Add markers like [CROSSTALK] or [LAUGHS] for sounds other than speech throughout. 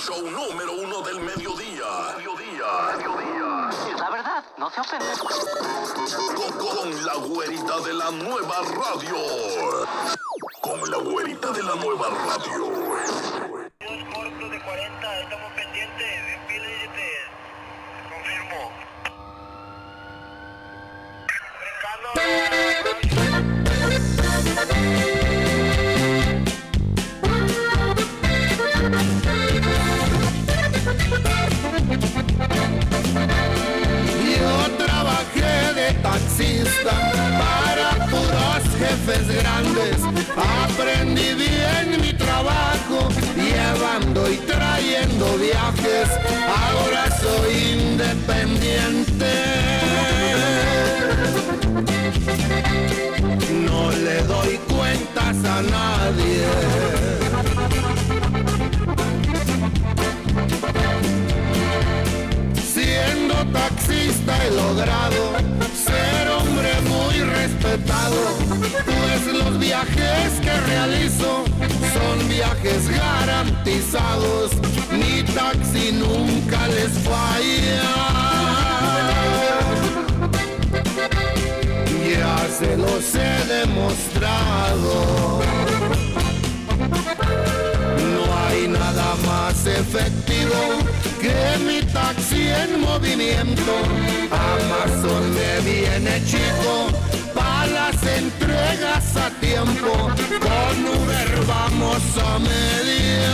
show número uno del mediodía. Mediodía. Mediodía. Es la verdad, no se ofende. Con, con la güerita de la nueva radio. Con la güerita de la nueva radio. Para puros jefes grandes. Aprendí bien mi trabajo, llevando y trayendo viajes. Ahora soy independiente. Pues los viajes que realizo son viajes garantizados, mi taxi nunca les falla. Ya se los he demostrado. No hay nada más efectivo que mi taxi en movimiento. Amazon me viene chico las entregas a tiempo. Con Uber vamos a medir.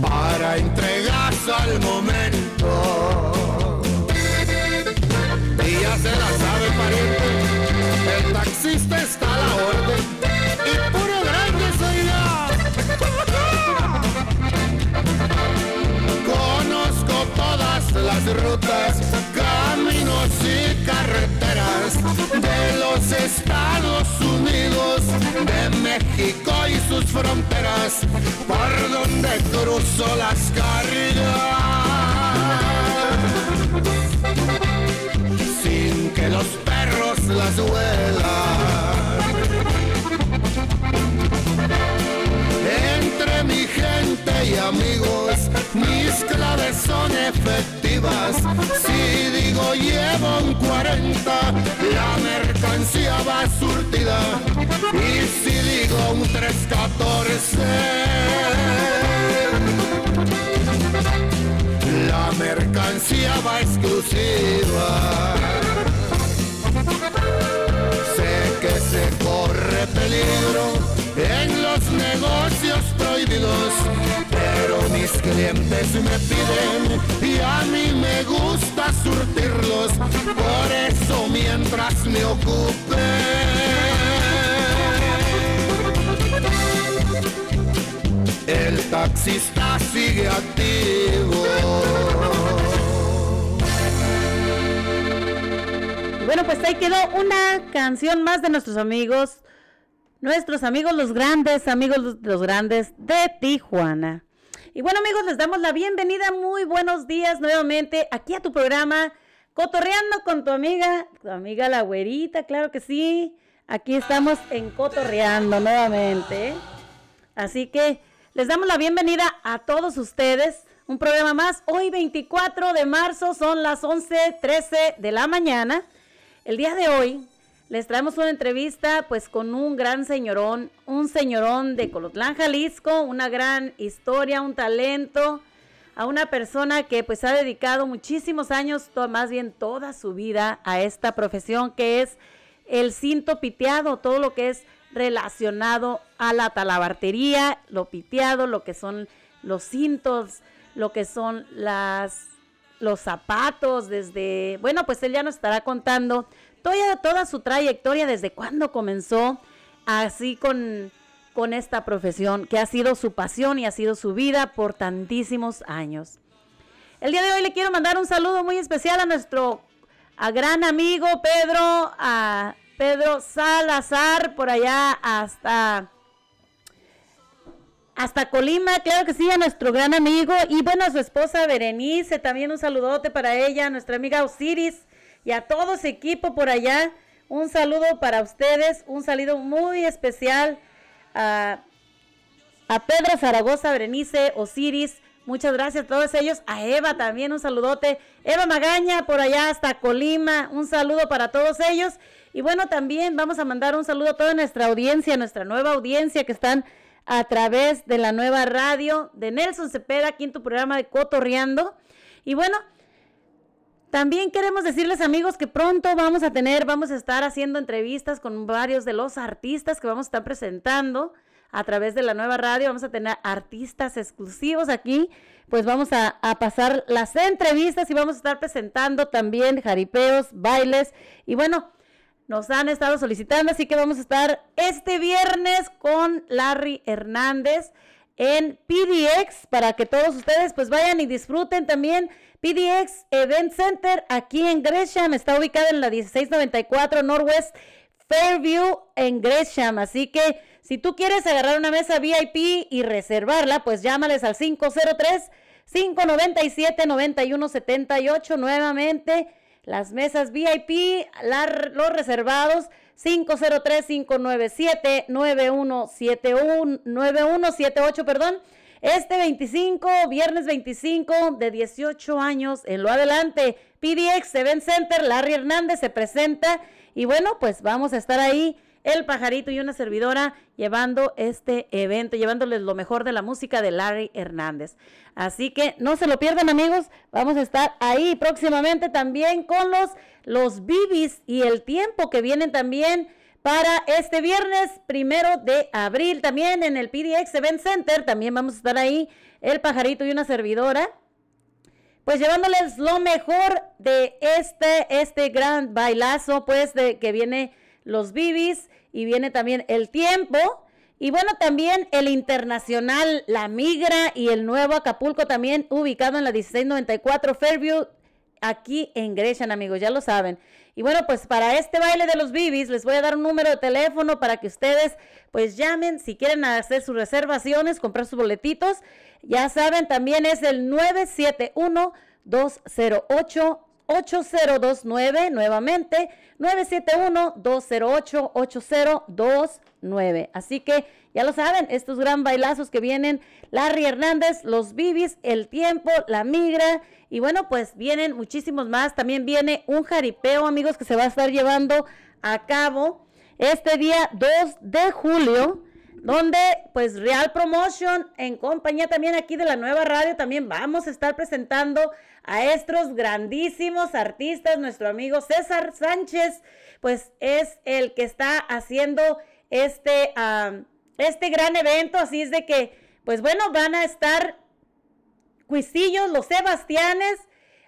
Para entregas al momento. Y ya se la sabe, pariente. El taxista está a la orden. Estados Unidos, de México y sus fronteras, por donde cruzo las cargas sin que los perros las huelan. Entre mi gente y amigos, mis claves son efectivas. Si digo llevo un 40, la mercancía va surtida. Y si digo un 314, la mercancía va exclusiva. Sé que se corre peligro en los negocios prohibidos, pero mis clientes me piden y a mí me gusta surtirlos. Por eso mientras me ocupe el taxista sigue activo. Bueno, pues ahí quedó una canción más de nuestros amigos, nuestros amigos los grandes, amigos los, grandes de Tijuana. Y bueno amigos, les damos la bienvenida, muy buenos días nuevamente aquí a tu programa, Cotorreando con tu amiga, tu amiga la güerita, claro que sí. Aquí estamos en Cotorreando nuevamente. Así que les damos la bienvenida a todos ustedes. Un programa más. Hoy 24 de marzo son las 11:13 de la mañana. El día de hoy les traemos una entrevista pues con un gran señorón, un señorón de Colotlán, Jalisco, una gran historia, un talento, a una persona que pues ha dedicado muchísimos años, más bien toda su vida a esta profesión que es el cinto piteado, todo lo que es relacionado a la talabartería, lo piteado, lo que son los cintos, lo que son las los zapatos, desde, bueno, pues él ya nos estará contando toda, toda su trayectoria, desde cuándo comenzó así con, con esta profesión, que ha sido su pasión y ha sido su vida por tantísimos años. El día de hoy le quiero mandar un saludo muy especial a nuestro a gran amigo Pedro, a Pedro Salazar, por allá hasta hasta Colima, claro que sí, a nuestro gran amigo y bueno, a su esposa Berenice, también un saludote para ella, nuestra amiga Osiris y a todo su equipo por allá. Un saludo para ustedes, un saludo muy especial a, a Pedro Zaragoza, Berenice, Osiris, Muchas gracias a todos ellos. A Eva también un saludote. Eva Magaña por allá hasta Colima. Un saludo para todos ellos. Y bueno, también vamos a mandar un saludo a toda nuestra audiencia, nuestra nueva audiencia que están a través de la nueva radio de Nelson Cepeda, aquí en tu programa de Cotorreando. Y bueno, también queremos decirles amigos que pronto vamos a tener, vamos a estar haciendo entrevistas con varios de los artistas que vamos a estar presentando a través de la nueva radio. Vamos a tener artistas exclusivos aquí. Pues vamos a, pasar las entrevistas y vamos a estar presentando también jaripeos, bailes. Y bueno, nos han estado solicitando, así que vamos a estar este viernes con Larry Hernández en PDX para que todos ustedes pues vayan y disfruten también. PDX Event Center aquí en Gresham está ubicado en la 1694 Northwest Fairview en Gresham. Así que si tú quieres agarrar una mesa VIP y reservarla, pues llámales al 503-597-9178. Nuevamente, las mesas VIP, los reservados, 503-597-9178, perdón. Este 25, viernes 25 de 18 años, en lo adelante, PDX Event Center, Larry Hernández se presenta. Y bueno, pues vamos a estar ahí el Pajarito y una servidora llevando este evento, llevándoles lo mejor de la música de Larry Hernández. Así que no se lo pierdan amigos, vamos a estar ahí próximamente también con los, los Bibis y el tiempo que vienen también para este viernes primero de abril también en el PDX Event Center, también vamos a estar ahí el Pajarito y una servidora pues llevándoles lo mejor de este, este gran bailazo, pues de que viene los Bibis y viene también el tiempo. Y bueno, también el internacional, la Migra y el nuevo Acapulco también ubicado en la 1694 Fairview, aquí en Gresham, amigos, ya lo saben. Y bueno, pues para este baile de los bibis les voy a dar un número de teléfono para que ustedes pues llamen si quieren hacer sus reservaciones, comprar sus boletitos. Ya saben, también es el 971 208 8029, nuevamente 971-208-8029. Así que ya lo saben, estos gran bailazos que vienen, Larry Hernández, los Bibis, El Tiempo, La Migra, y bueno, pues vienen muchísimos más. También viene un jaripeo, amigos, que se va a estar llevando a cabo este día 2 de julio donde pues Real Promotion en compañía también aquí de la nueva radio también vamos a estar presentando a estos grandísimos artistas. Nuestro amigo César Sánchez pues es el que está haciendo este, este gran evento, así es de que pues bueno, van a estar Cuisillos, los Sebastianes,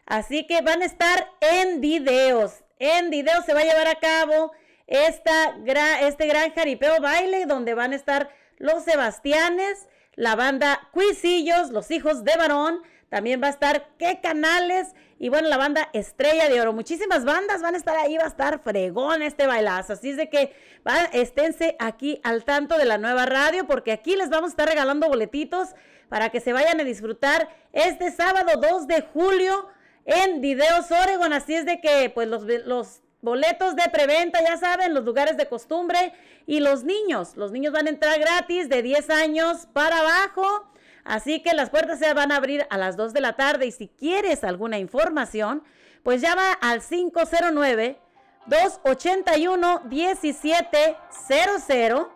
así que van a estar en videos. En videos se va a llevar a cabo esta, este gran jaripeo baile donde van a estar los Sebastianes, la banda Cuisillos, los hijos de varón, también va a estar qué canales y bueno, la banda Estrella de Oro. Muchísimas bandas van a estar ahí, va a estar fregón este bailazo. Así es de que va, esténse aquí al tanto de la nueva radio porque aquí les vamos a estar regalando boletitos para que se vayan a disfrutar este sábado 2 de julio en Videos Oregon. Así es de que pues los, los Boletos de preventa, ya saben, los lugares de costumbre y los niños. Los niños van a entrar gratis de 10 años para abajo. Así que las puertas se van a abrir a las 2 de la tarde y si quieres alguna información, pues llama al 509 281 1700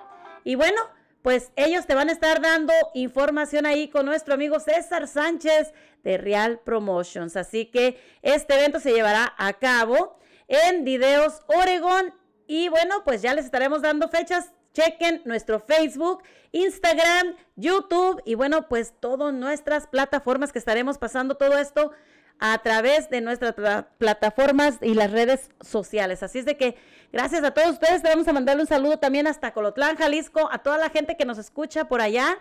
y bueno, pues ellos te van a estar dando información ahí con nuestro amigo César Sánchez de Real Promotions. Así que este evento se llevará a cabo en Videos Oregon. Y bueno, pues ya les estaremos dando fechas. Chequen nuestro Facebook, Instagram, YouTube y bueno, pues todas nuestras plataformas que estaremos pasando todo esto a través de nuestras plataformas y las redes sociales. Así es de que gracias a todos ustedes. Te vamos a mandarle un saludo también hasta Colotlán, Jalisco, a toda la gente que nos escucha por allá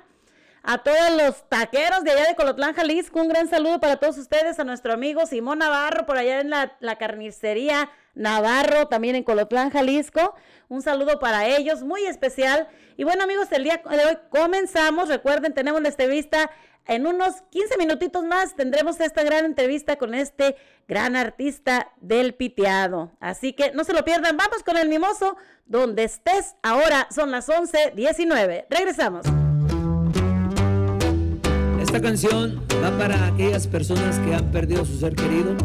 a todos los taqueros de allá de Colotlán, Jalisco. Un gran saludo para todos ustedes, a nuestro amigo Simón Navarro, por allá en la, la carnicería Navarro, también en Colotlán, Jalisco. Un saludo para ellos, muy especial. Y bueno, amigos, el día de hoy comenzamos. Recuerden, tenemos la entrevista en unos 15 minutitos más tendremos esta gran entrevista con este gran artista del piteado. Así que no se lo pierdan, vamos con el mimoso, donde estés. Ahora son las 11.19. Regresamos. Esta canción va para aquellas personas que han perdido su ser querido,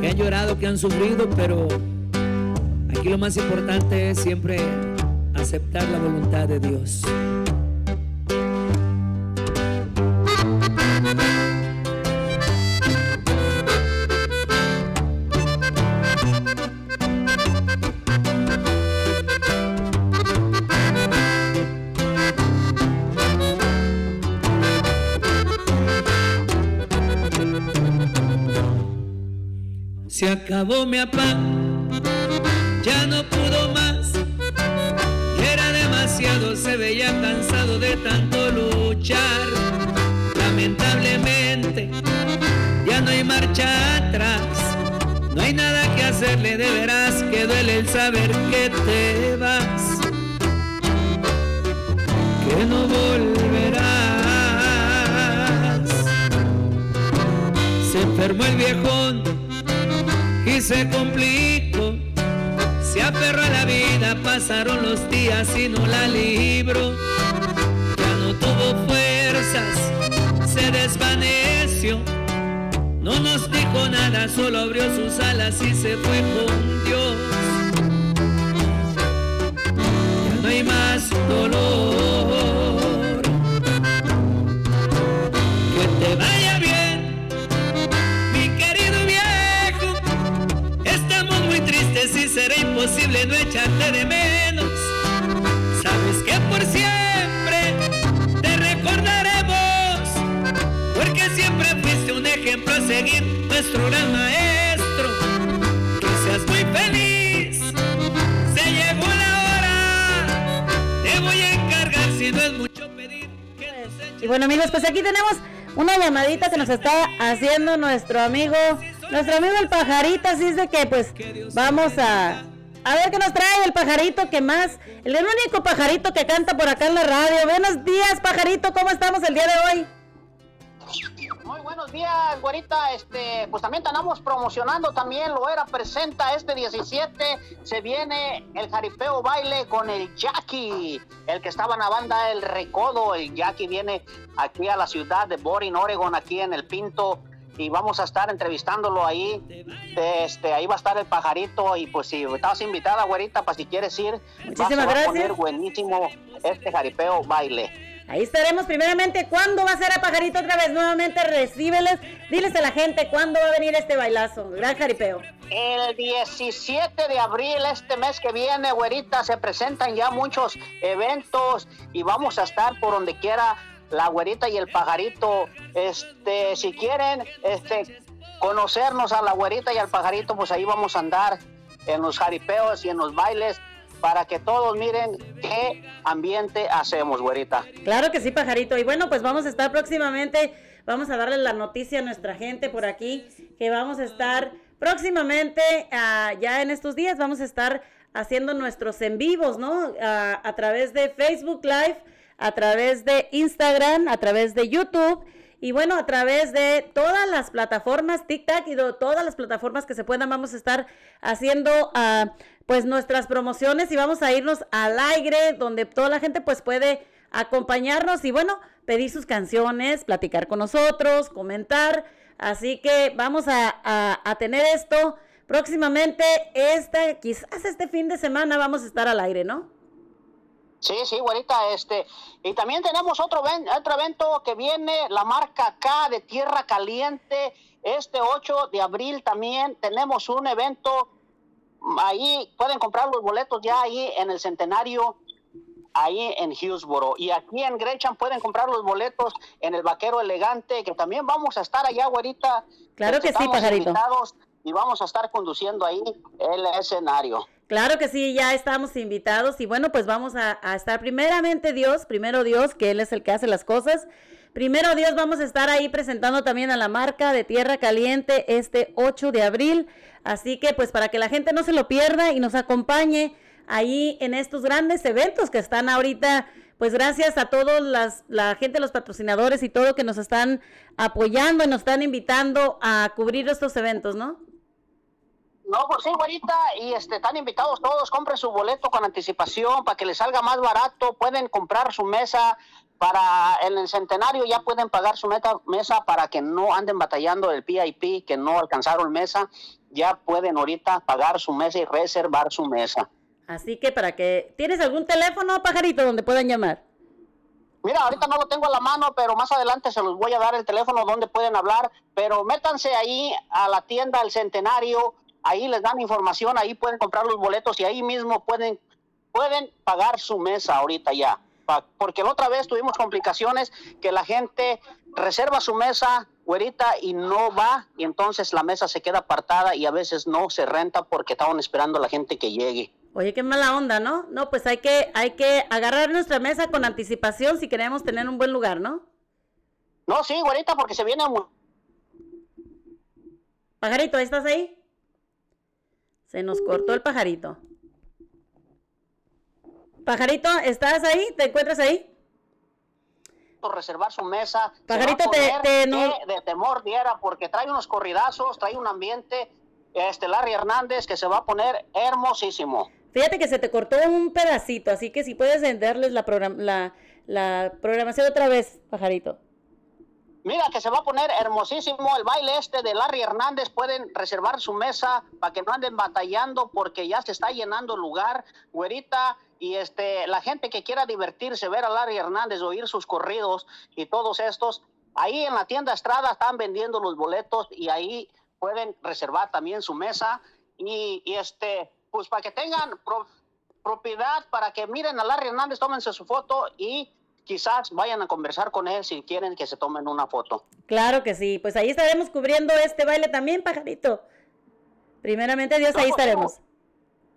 que han llorado, que han sufrido, pero aquí lo más importante es siempre aceptar la voluntad de Dios. Se acabó mi papá, ya no pudo más. Era demasiado, se veía cansado de tanto luchar. Lamentablemente, ya no hay marcha atrás. No hay nada que hacerle, de veras que duele el saber que te vas. Que no volverás. Se enfermó el viejón y se complicó. Se aferró a la vida, pasaron los días y no la libró. Ya no tuvo fuerzas, se desvaneció. No nos dijo nada, solo abrió sus alas y se fue con Dios. Ya no hay más dolor. Tristes y será imposible no echarte de menos. Sabes que por siempre te recordaremos, porque siempre fuiste un ejemplo a seguir, nuestro gran maestro. Que seas muy feliz, se llegó la hora. Te voy a encargar si no es mucho pedir. Que nos eches Y bueno amigos, pues aquí tenemos una llamadita que nos está haciendo nuestro amigo, nuestro amigo el pajarito, así es de que pues vamos a, a ver qué nos trae el pajarito que más, el único pajarito que canta por acá en la radio. Buenos días pajarito, ¿cómo estamos el día de hoy? Muy buenos días, güerita. Este, pues también estamos promocionando también, lo era presenta este 17, se viene el jaripeo baile con el Jackie, el que estaba en la banda El Recodo. El Jackie viene aquí a la ciudad de Boring, Oregon, aquí en el Pinto. Y vamos a estar entrevistándolo ahí. Este, ahí va a estar el pajarito. Y pues si estás invitada, güerita, para si quieres ir, Muchísimas va- a poner buenísimo este jaripeo baile. Ahí estaremos primeramente. ¿Cuándo va a ser a pajarito otra vez? Nuevamente recíbeles. Diles a la gente cuándo va a venir este bailazo. Gran jaripeo. El 17 de abril, este mes que viene, güerita, se presentan ya muchos eventos y vamos a estar por donde quiera la güerita y el pajarito. Este, si quieren, este, conocernos a la güerita y al pajarito, pues ahí vamos a andar en los jaripeos y en los bailes para que todos miren qué ambiente hacemos, güerita. Claro que sí, pajarito. Y bueno, pues vamos a estar próximamente, vamos a darle la noticia a nuestra gente por aquí, que vamos a estar próximamente, ah, ya en estos días, vamos a estar haciendo nuestros en vivos, ¿no? Ah, a través de Facebook Live, a través de Instagram, a través de YouTube. Y bueno, a través de todas las plataformas, TikTok y de todas las plataformas que se puedan, vamos a estar haciendo ah, pues nuestras promociones y vamos a irnos al aire donde toda la gente pues puede acompañarnos y bueno, pedir sus canciones, platicar con nosotros, comentar. Así que vamos a, a- tener esto próximamente, este, quizás este fin de semana vamos a estar al aire, ¿no? Sí, sí, güerita, este, y también tenemos otro, otro evento que viene, la marca K de Tierra Caliente, este 8 de abril también tenemos un evento, mm, ahí pueden comprar los boletos ya ahí en el Centenario, ahí en Hillsboro, y aquí en Gresham pueden comprar los boletos en el Vaquero Elegante, que también vamos a estar allá, güerita. Claro que sí, pajarito. invitados Y vamos a estar conduciendo ahí el escenario. Claro que sí, ya estamos invitados y bueno, pues vamos a, estar primeramente Dios, primero Dios, que Él es el que hace las cosas. Primero Dios, vamos a estar ahí presentando también a la marca de Tierra Caliente este 8 de abril. Así que pues para que la gente no se lo pierda y nos acompañe ahí en estos grandes eventos que están ahorita pues gracias a todos las, la gente, los patrocinadores y todo que nos están apoyando y nos están invitando a cubrir estos eventos, ¿no? No, pues sí, güerita, y este, están invitados todos, compren su boleto con anticipación para que les salga más barato, pueden comprar su mesa para en el centenario, ya pueden pagar su meta, mesa para que no anden batallando el PIP, que no alcanzaron mesa, ya pueden ahorita pagar su mesa y reservar su mesa. Así que para que... ¿Tienes algún teléfono, pajarito, donde puedan llamar? Mira, ahorita no lo tengo a la mano, pero más adelante se los voy a dar el teléfono donde pueden hablar, pero métanse ahí a la tienda El Centenario, ahí les dan información, ahí pueden comprar los boletos y ahí mismo pueden, pueden pagar su mesa ahorita ya. Porque la otra vez tuvimos complicaciones que la gente reserva su mesa, güerita, y no va, y entonces la mesa se queda apartada y a veces no se renta porque estaban esperando a la gente que llegue. Oye, qué mala onda, ¿no? No, pues hay que, hay que agarrar nuestra mesa con anticipación si queremos tener un buen lugar, ¿no? No, sí, güerita, porque se viene Pajarito, ¿estás ahí? Se nos cortó el pajarito. Pajarito, ¿estás ahí? ¿Te encuentras ahí? reservar su mesa. Pajarito, te- te no- de temor diera, porque trae unos corridazos, trae un ambiente, este Larry Hernández, que se va a poner hermosísimo. Fíjate que se te cortó un pedacito, así que si puedes venderles la, program- la, la programación otra vez, pajarito. Mira que se va a poner hermosísimo el baile este de Larry Hernández. Pueden reservar su mesa para que no anden batallando porque ya se está llenando el lugar, güerita. Y este, la gente que quiera divertirse, ver a Larry Hernández, oír sus corridos y todos estos, ahí en la tienda Estrada están vendiendo los boletos y ahí pueden reservar también su mesa. Y, este, pues para que tengan pro- propiedad, para que miren a Larry Hernández, tómense su foto y quizás vayan a conversar con él si quieren que se tomen una foto. Claro que sí, pues ahí estaremos cubriendo este baile también, pajarito. Primeramente, Dios, ahí estaremos.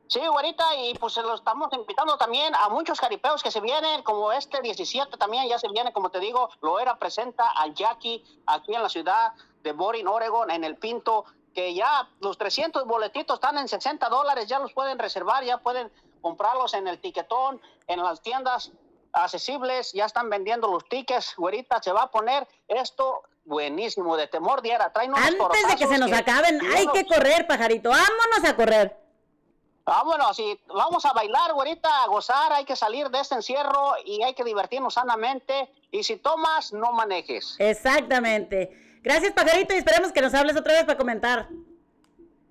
Sí, güerita, y pues se lo estamos invitando también a muchos jaripeos que se vienen, como este 17 también ya se viene, como te digo, lo era presenta a Jackie aquí en la ciudad de Boring, Oregon, en el Pinto, que ya los 300 boletitos están en 60 dólares, ya los pueden reservar, ya pueden comprarlos en el tiquetón, en las tiendas accesibles, ya están vendiendo los tickets, güerita, se va a poner esto buenísimo, de temor diera, traen unos Antes de que se nos acaben, hay unos- que correr, pajarito. Vámonos a correr. Vámonos, y vamos a bailar, güerita, a gozar, hay que salir de este encierro y hay que divertirnos sanamente. Y si tomas, no manejes. Exactamente. Gracias, pajarito, y esperemos que nos hables otra vez para comentar.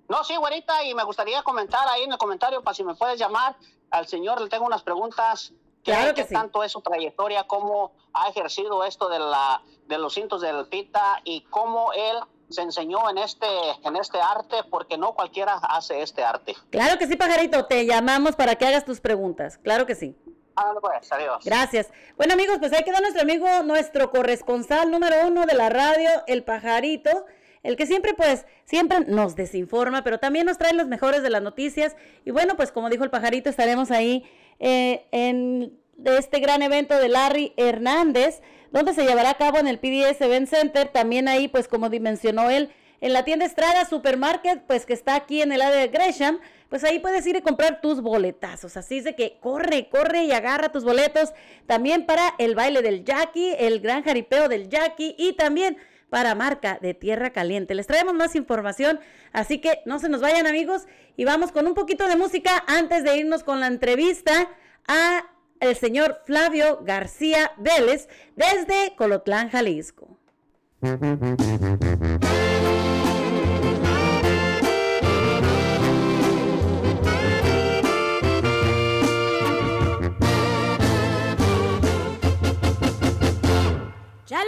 No, sí, güerita, y me gustaría comentar ahí en el comentario, para si me puedes llamar, al señor le tengo unas preguntas. ¿Qué, Claro que qué sí. tanto es su trayectoria, cómo ha ejercido esto de, la, de los cintos del pita y cómo él se enseñó en este, en este arte, porque no cualquiera hace este arte. Claro que sí, pajarito. Te llamamos para que hagas tus preguntas. Claro que sí. Ah, pues, adiós. Gracias. Bueno, amigos, pues ahí quedó nuestro amigo, nuestro corresponsal número uno de la radio, el pajarito. El que siempre, pues, siempre nos desinforma, pero también nos trae los mejores de las noticias. Y bueno, pues como dijo el pajarito, estaremos ahí eh, en este gran evento de Larry Hernández, donde se llevará a cabo en el PDS Event Center. También ahí, pues como dimensionó él, en la tienda Estrada Supermarket, pues que está aquí en el área de Gresham, pues ahí puedes ir a comprar tus boletazos. Así es de que corre, corre y agarra tus boletos. También para el baile del Jackie, el gran jaripeo del Jackie y también para marca de Tierra Caliente. Les traemos más información, así que no se nos vayan amigos y vamos con un poquito de música antes de irnos con la entrevista a el señor Flavio García Vélez desde Colotlán, Jalisco. Ya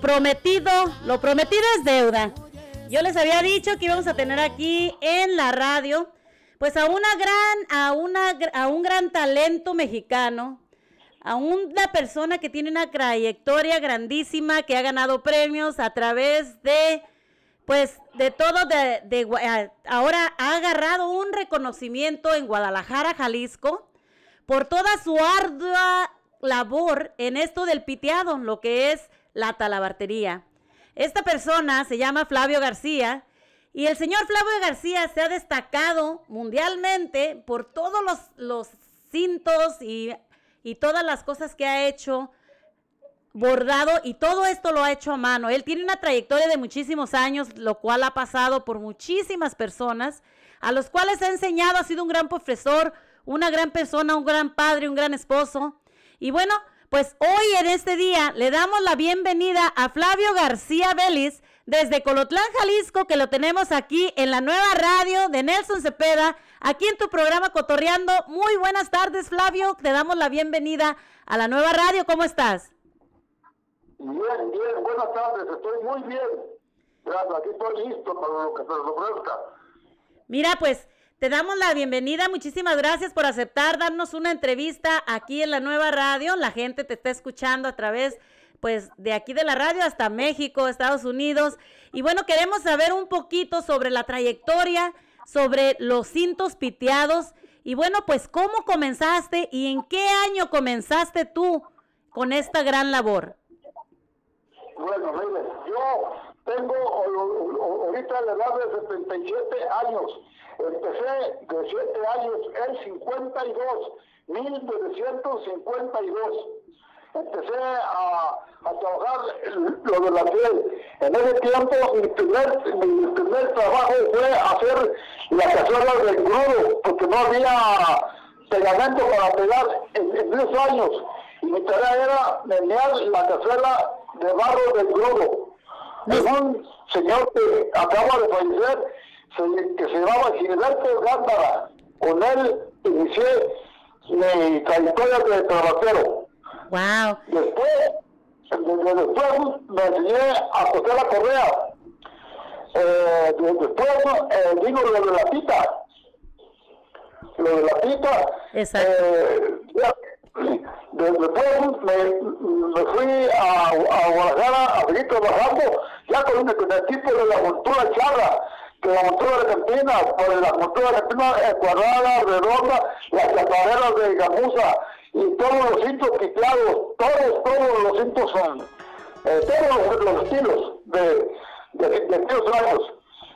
prometido, lo prometido es deuda. Yo les había dicho que íbamos a tener aquí en la radio, pues a una gran, a una, a un gran talento mexicano, a una persona que tiene una trayectoria grandísima, que ha ganado premios a través de, pues, de todo, de, de ahora ha agarrado un reconocimiento en Guadalajara, Jalisco, por toda su ardua labor en esto del piteado, lo que es la talabartería. Esta persona se llama Flavio García y el señor Flavio García se ha destacado mundialmente por todos los, los cintos y, y todas las cosas que ha hecho bordado y todo esto lo ha hecho a mano. Él tiene una trayectoria de muchísimos años, lo cual ha pasado por muchísimas personas, a los cuales ha enseñado, ha sido un gran profesor, una gran persona, un gran padre, un gran esposo. Y bueno, pues hoy en este día le damos la bienvenida a Flavio García Vélez desde Colotlán, Jalisco, que lo tenemos aquí en la nueva radio de Nelson Cepeda, aquí en tu programa Cotorreando. Muy buenas tardes, Flavio. Te damos la bienvenida a la nueva radio. ¿Cómo estás? Bien, bien, buenas tardes, estoy muy bien. Gracias, aquí estoy listo para lo que se nos ofrezca. Mira, pues te damos la bienvenida. Muchísimas gracias por aceptar darnos una entrevista aquí en la nueva radio. La gente te está escuchando a través, pues, de aquí de la radio hasta México, Estados Unidos. Y bueno, queremos saber un poquito sobre la trayectoria, sobre los cintos piteados. Y bueno, pues, ¿cómo comenzaste y en qué año comenzaste tú con esta gran labor? Bueno, mire, yo tengo ahorita la edad de 77 años. Empecé de 7 años en 52, 1952. Empecé a, a trabajar lo de la piel. En ese tiempo mi primer, mi primer trabajo fue hacer la cazuela de engrudo, porque no había pegamento para pegar en, en 10 años. Y mi tarea era menear la cazuela de barro del globo. Es un señor que acaba de fallecer, que se llamaba Gilberto Gándara. Con él inicié mi trayectoria de trabajero. Wow. Después, después me enseñé a coser la correa. Eh, de- después eh, vino lo de la pita. Lo de la pita. Exacto. eh, ya, de- después me, me fui a, a Guadalajara a seguir trabajando ya con, el tipo de la montura charra, que la montura argentina, por la montura argentina eh, cuadrada, redonda, las chapareras de gamuza y todos los cintos quitados, todos, todos los cintos son, eh, todos los, los estilos de, de, años.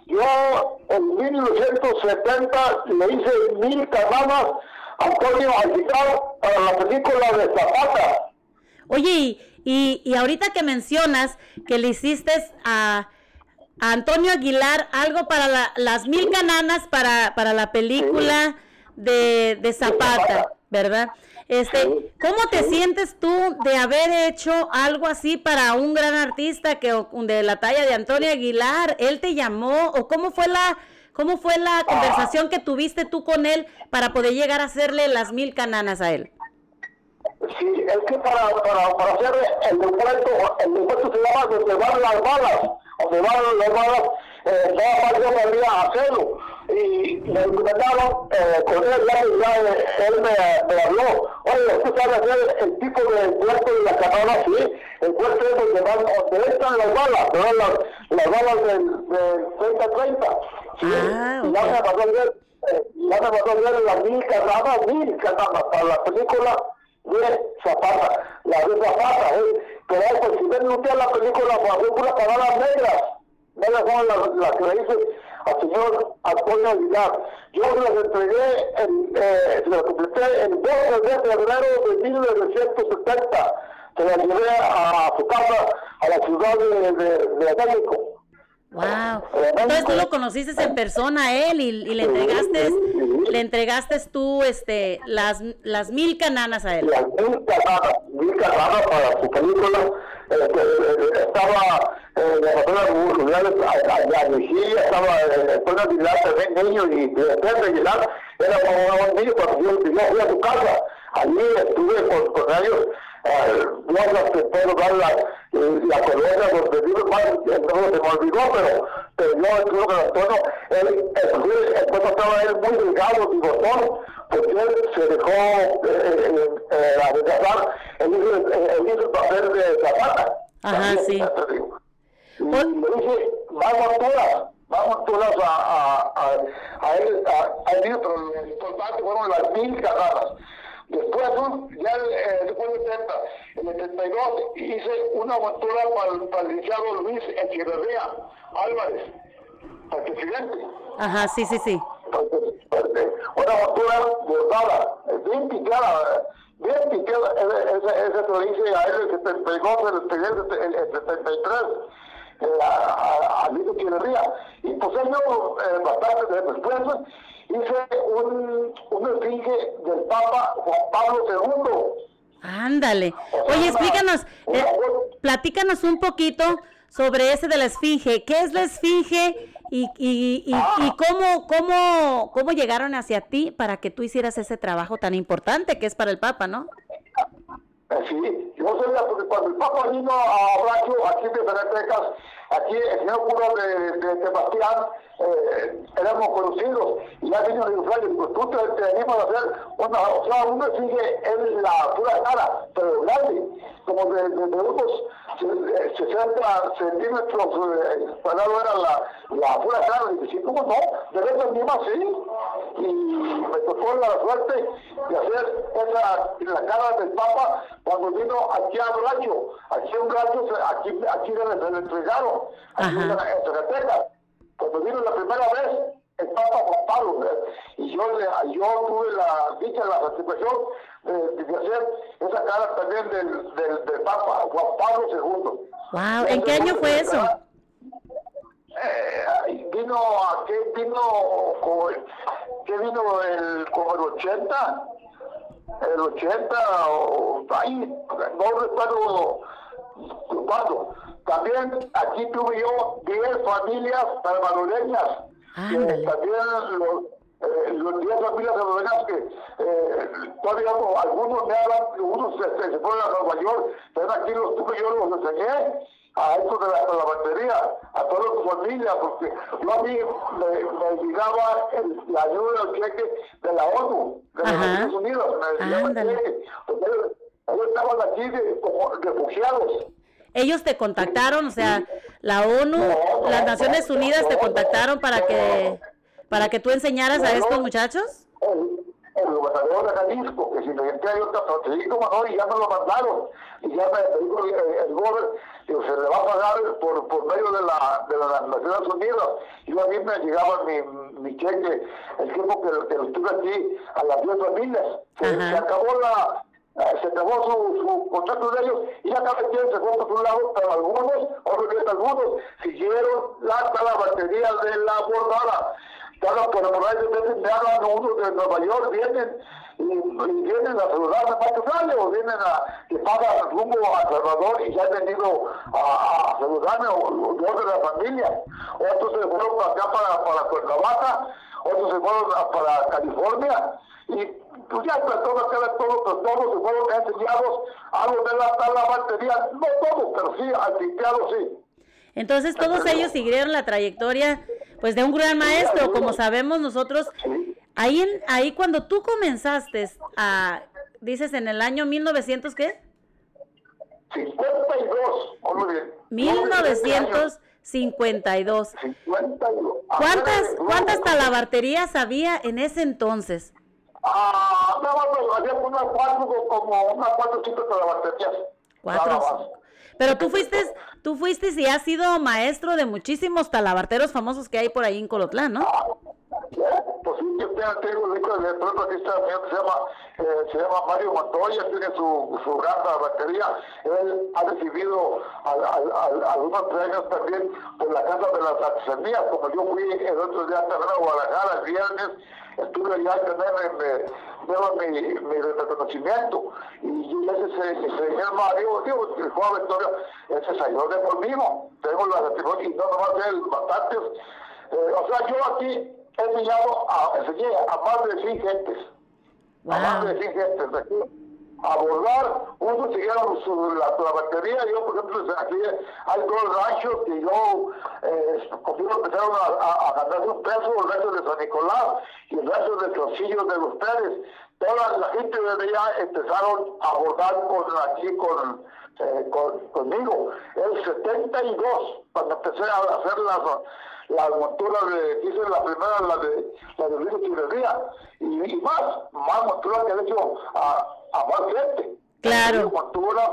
Yo en 1970 le hice mil canamas a Antonio Aguilar para la película de Zapata. Oye, y, y, ahorita que mencionas que le hiciste a, a Antonio Aguilar algo para la- las mil cananas para, para la película de, de Zapata, ¿verdad? Este, ¿cómo te sientes tú de haber hecho algo así para un gran artista que de la talla de Antonio Aguilar? ¿Él te llamó o cómo fue la cómo fue la conversación que tuviste tú con él para poder llegar a hacerle las mil cananas a él? Sí, es que para, para, para hacer el decreto, el decreto se llama las balas, donde van las balas, eh, estaba yo podría hacerlo. Y me recomendaron, eh, con él ya, ya eh, él me, me habló, oye, usted sabe hacer el tipo de puerto de la canana, sí, el puerto es donde van, donde están las balas, ¿verdad? Las, las balas del, del 30-30. Sí, Ah, y ya me pasó a ver, eh, ya me pasó ver las mil cananas, mil cananas para la película de Zapata, la de Zapata, ¿eh? pero pues, si ven usted la película, la película Canadas Negras, son las, las que le hice al señor Antonio. Yo las entregué, en, eh, las completé el 12 de febrero de 1970, se las llevé a, su casa, a la ciudad de, de, de México. Wow. Entonces tú lo conociste en persona a él y, y le entregaste, le entregaste tú este las, las mil cananas a él. las mil canadas, mil canadas para su película, eh, eh, estaba eh, la persona Rubiales a Mejía, estaba eh, Antonio Aguilar también niño y eh, Pedro Aguilar era como un niño cuando yo, yo fui a su casa, allí estuve con, con ellos, eh, no las que puedo dar la, eh, la colonia donde más, eh, se me olvidó, pero, pero yo Antonio, él, él, entonces estaba él muy delgado, bigotón, porque él se dejó eh, eh, eh, adelgazar, él hizo, eh, él hizo el papel de Zapata. Ajá, sí. Y le dije, vamos todas, vamos todas a, a, a, a él, a, a él, pero importante fueron las mil carradas. Después, ya eh, después del 70, en el 72, hice una aventura para, para el licenciado Luis Echeverría Álvarez, para el presidente. Ajá, sí, sí, sí. Una montura bordada, bien picada, bien picada. Ese, se lo hice a él el 72, el, el, el, el 73, eh, a, a, a Luis Echeverría. Y pues yo, eh, bastante de después, hice un, un esfinge del Papa Juan Pablo II. Ándale. Oye, explícanos, eh, platícanos un poquito sobre ese de la esfinge. ¿Qué es la esfinge y, y, y, y cómo, cómo, cómo llegaron hacia ti para que tú hicieras ese trabajo tan importante que es para el Papa, ¿no? Eh, Sí, yo sabía porque cuando el Papa vino a Bracho, aquí de Zacatecas, aquí el señor cura de, de Sebastián, eh, éramos conocidos, y ya vino de Israel, pues tú te, animas a hacer una, o sea, uno sigue en la pura cara, pero grande, como de, de, de unos eh, 60 centímetros, eh, cuadrado era la, la pura cara, y dije, ¿cómo no? De vez en sí, y me tocó la suerte de hacer esa, la cara del Papa cuando vino aquí a Bracho, aquí a un Bracho, aquí, aquí se le, entregaron, aquí en en Zacatecas. Cuando vino la primera vez, el Papa Juan Pablo, y yo, le- yo tuve la dicha, la satisfacción de, de hacer esa cara también del, del, del Papa Juan Pablo II. Wow, ¿en qué año fue eso? Eh, vino, ¿a qué vino? ¿Qué vino el, como el 80? el 80 o ahí, no recuerdo cuándo. También aquí tuve yo 10 familias salvadoreñas. también los, eh, los 10 familias salvadoreñas que eh, todavía no, algunos me hablan, unos se, se fueron a Nueva York, pero aquí los tuve yo, los enseñé a esto de la, de la batería, a toda su familia, porque yo a mí me, me llegaba el- la ayuda del cheque de la ONU, de los. Estados Unidos, me llegaba el cheque, ellos estaban aquí de, como refugiados. Ellos te contactaron, o sea, la ONU, las Naciones Unidas te contactaron para que para que tú enseñaras a estos muchachos. el, el gobernador de Jalisco, que si me yo sí, como no, y ya me lo mandaron. Y ya me dijo el, el gobernador se le va a pagar por, por medio de, la, de las Naciones Unidas. Y a mí me llegaba mi, mi cheque el tiempo que, que estuve aquí a las 10 familias. Se, acabó la se acabó su, su contrato de ellos y ya cada quien se fue por su lado, pero algunos, otros algunos, siguieron la talabartería de la bordada. Claro, pero por ahí de repente me hablan unos de Nueva York, vienen y, vienen a saludarme a Flores, o vienen a que pagan rumbo a Salvador y ya han venido a, a saludarme, o dos de la familia. Otros se fueron para acá, para, para Cuernavaca, otros se fueron a- para California. Y pues ya pues, todo, cada, todo, pues, todos se fueron enseñados algo de la talabartería, no todos, pero sí, altiteados sí. Entonces todos ellos siguieron la trayectoria pues de un gran maestro, como sabemos nosotros. Ahí en, ahí cuando tú comenzaste a dices en el año 1900 qué? 52, muy bien. 1952. 52. ¿Cuántas cuántas talabarterías había en ese entonces? Ah, no, no, había unas cuatro, como unas cuatro, cinco talabarterías. Cuatro. Más. Pero tú fuiste, tú fuiste y has sido maestro de muchísimos talabarteros famosos que hay por ahí en Colotlán, ¿no? Pues sí, yo tengo, el hijo de pronto aquí está un que se llama, eh, se llama Mario Montoya, tiene su, su gran batería. Él ha recibido al- al- al- algunos premios también por la Casa de las Artesanías, como yo fui el otro día a Guadalajara el viernes, estuve allá también me, mi, mi reconocimiento. Y ese, ese, ese señor Mario, digo, el Victoria, ese salió de conmigo. Tengo la satisfacción, y no nomás él, bastantes. Eh, o sea, yo aquí he enseñado a, enseñé a más de 100 gentes. A más de 100 gentes de aquí. A bordar, unos siguieron su, la, la batería, yo por ejemplo, aquí hay dos ranchos que yo, eh, conmigo empezaron a, a, ganar un peso, el resto de San Nicolás y el resto de Trocillos de ustedes. Toda la gente de allá empezaron a bordar con, aquí con, eh, con, conmigo. El 72, cuando empecé a hacer las, las monturas de, hice la primera, la de, la de Luis y, y más, más monturas que he hecho a, a más gente. Claro. Monturas,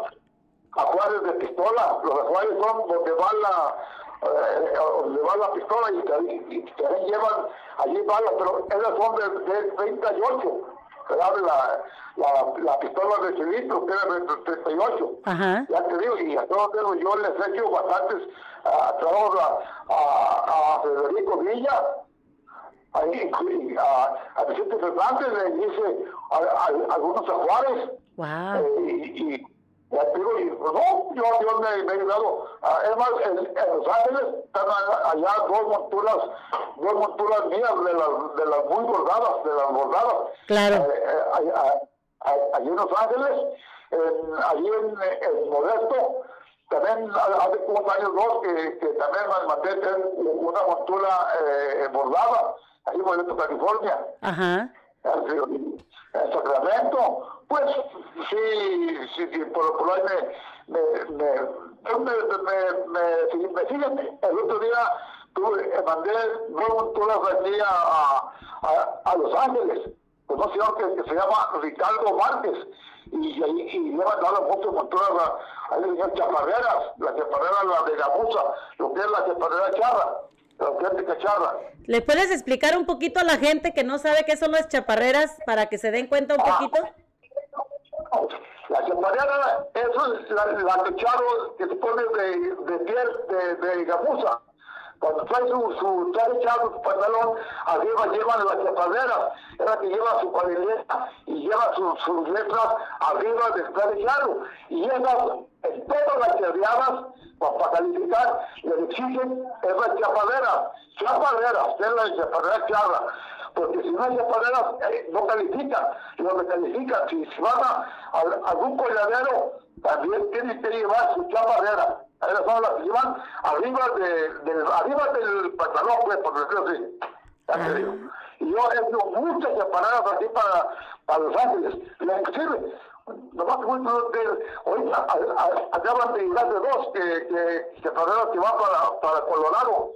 ajuares de pistola, los ajuares son donde va la, eh, donde va la pistola y, y llevan allí balas, pero esas son de, de 38. ¿verdad? La, la, la pistola de cilindro que era de 38. Ajá. Ya te digo, y a todos ellos yo les he hecho bastantes ah, trabajos a, a, a Federico Villa, y a, a Vicente Fernández le hice a, a- algunos ajuares. Wow. Eh, y, y y pues no, yo, yo me, me he ayudado. Ah, es más, en, en Los Ángeles están a- allá dos monturas, dos monturas mías de las, de las muy bordadas, de las bordadas. Claro. Eh, eh, ahí- allí en Los Ángeles, en- allí en, en Modesto, también ha- hace unos años dos que, que también mandé una montura eh, bordada, ahí en Modesto, California Ajá. En Sacramento, pues sí, sí, por, por ahí me, me, me, me, me, siguen. El otro día tuve, eh, mandé dos monturas aquí a, Los Ángeles, con un señor que, se llama Ricardo Márquez, y, y, le he mandado a, a señor Chaparreras, la chaparrera la de Gamuza, lo que es la chaparrera charra, la auténtica charra. ¿Le puedes explicar un poquito a la gente que no sabe qué son las chaparreras para que se den cuenta un poquito? La chaparrera es la, la charro que se pone de, de piel de, de gamuza. Cuando trae su, su trae echado su pantalón, arriba llevan las chapaderas, es la que lleva su cuadrileta y lleva su- sus letras arriba del traje echado. Y esas, en todas las para, calificar, le exigen esas chapaderas, chapaderas, es la chapadera charra. Porque si no hay chapaderas, eh, no califican. No califican, si, si van a, a algún colladero, también tienen que llevar su chapadera. Son las que llevan arriba, de, del, arriba del pantalón, pues, por decirlo así. Ya te digo. Y yo he hecho muchas separadas así para, para Los Ángeles. La inclusive, nomás muy de, ahorita a- a- acaban de llegar de dos que, que separadas que van para, para Colorado.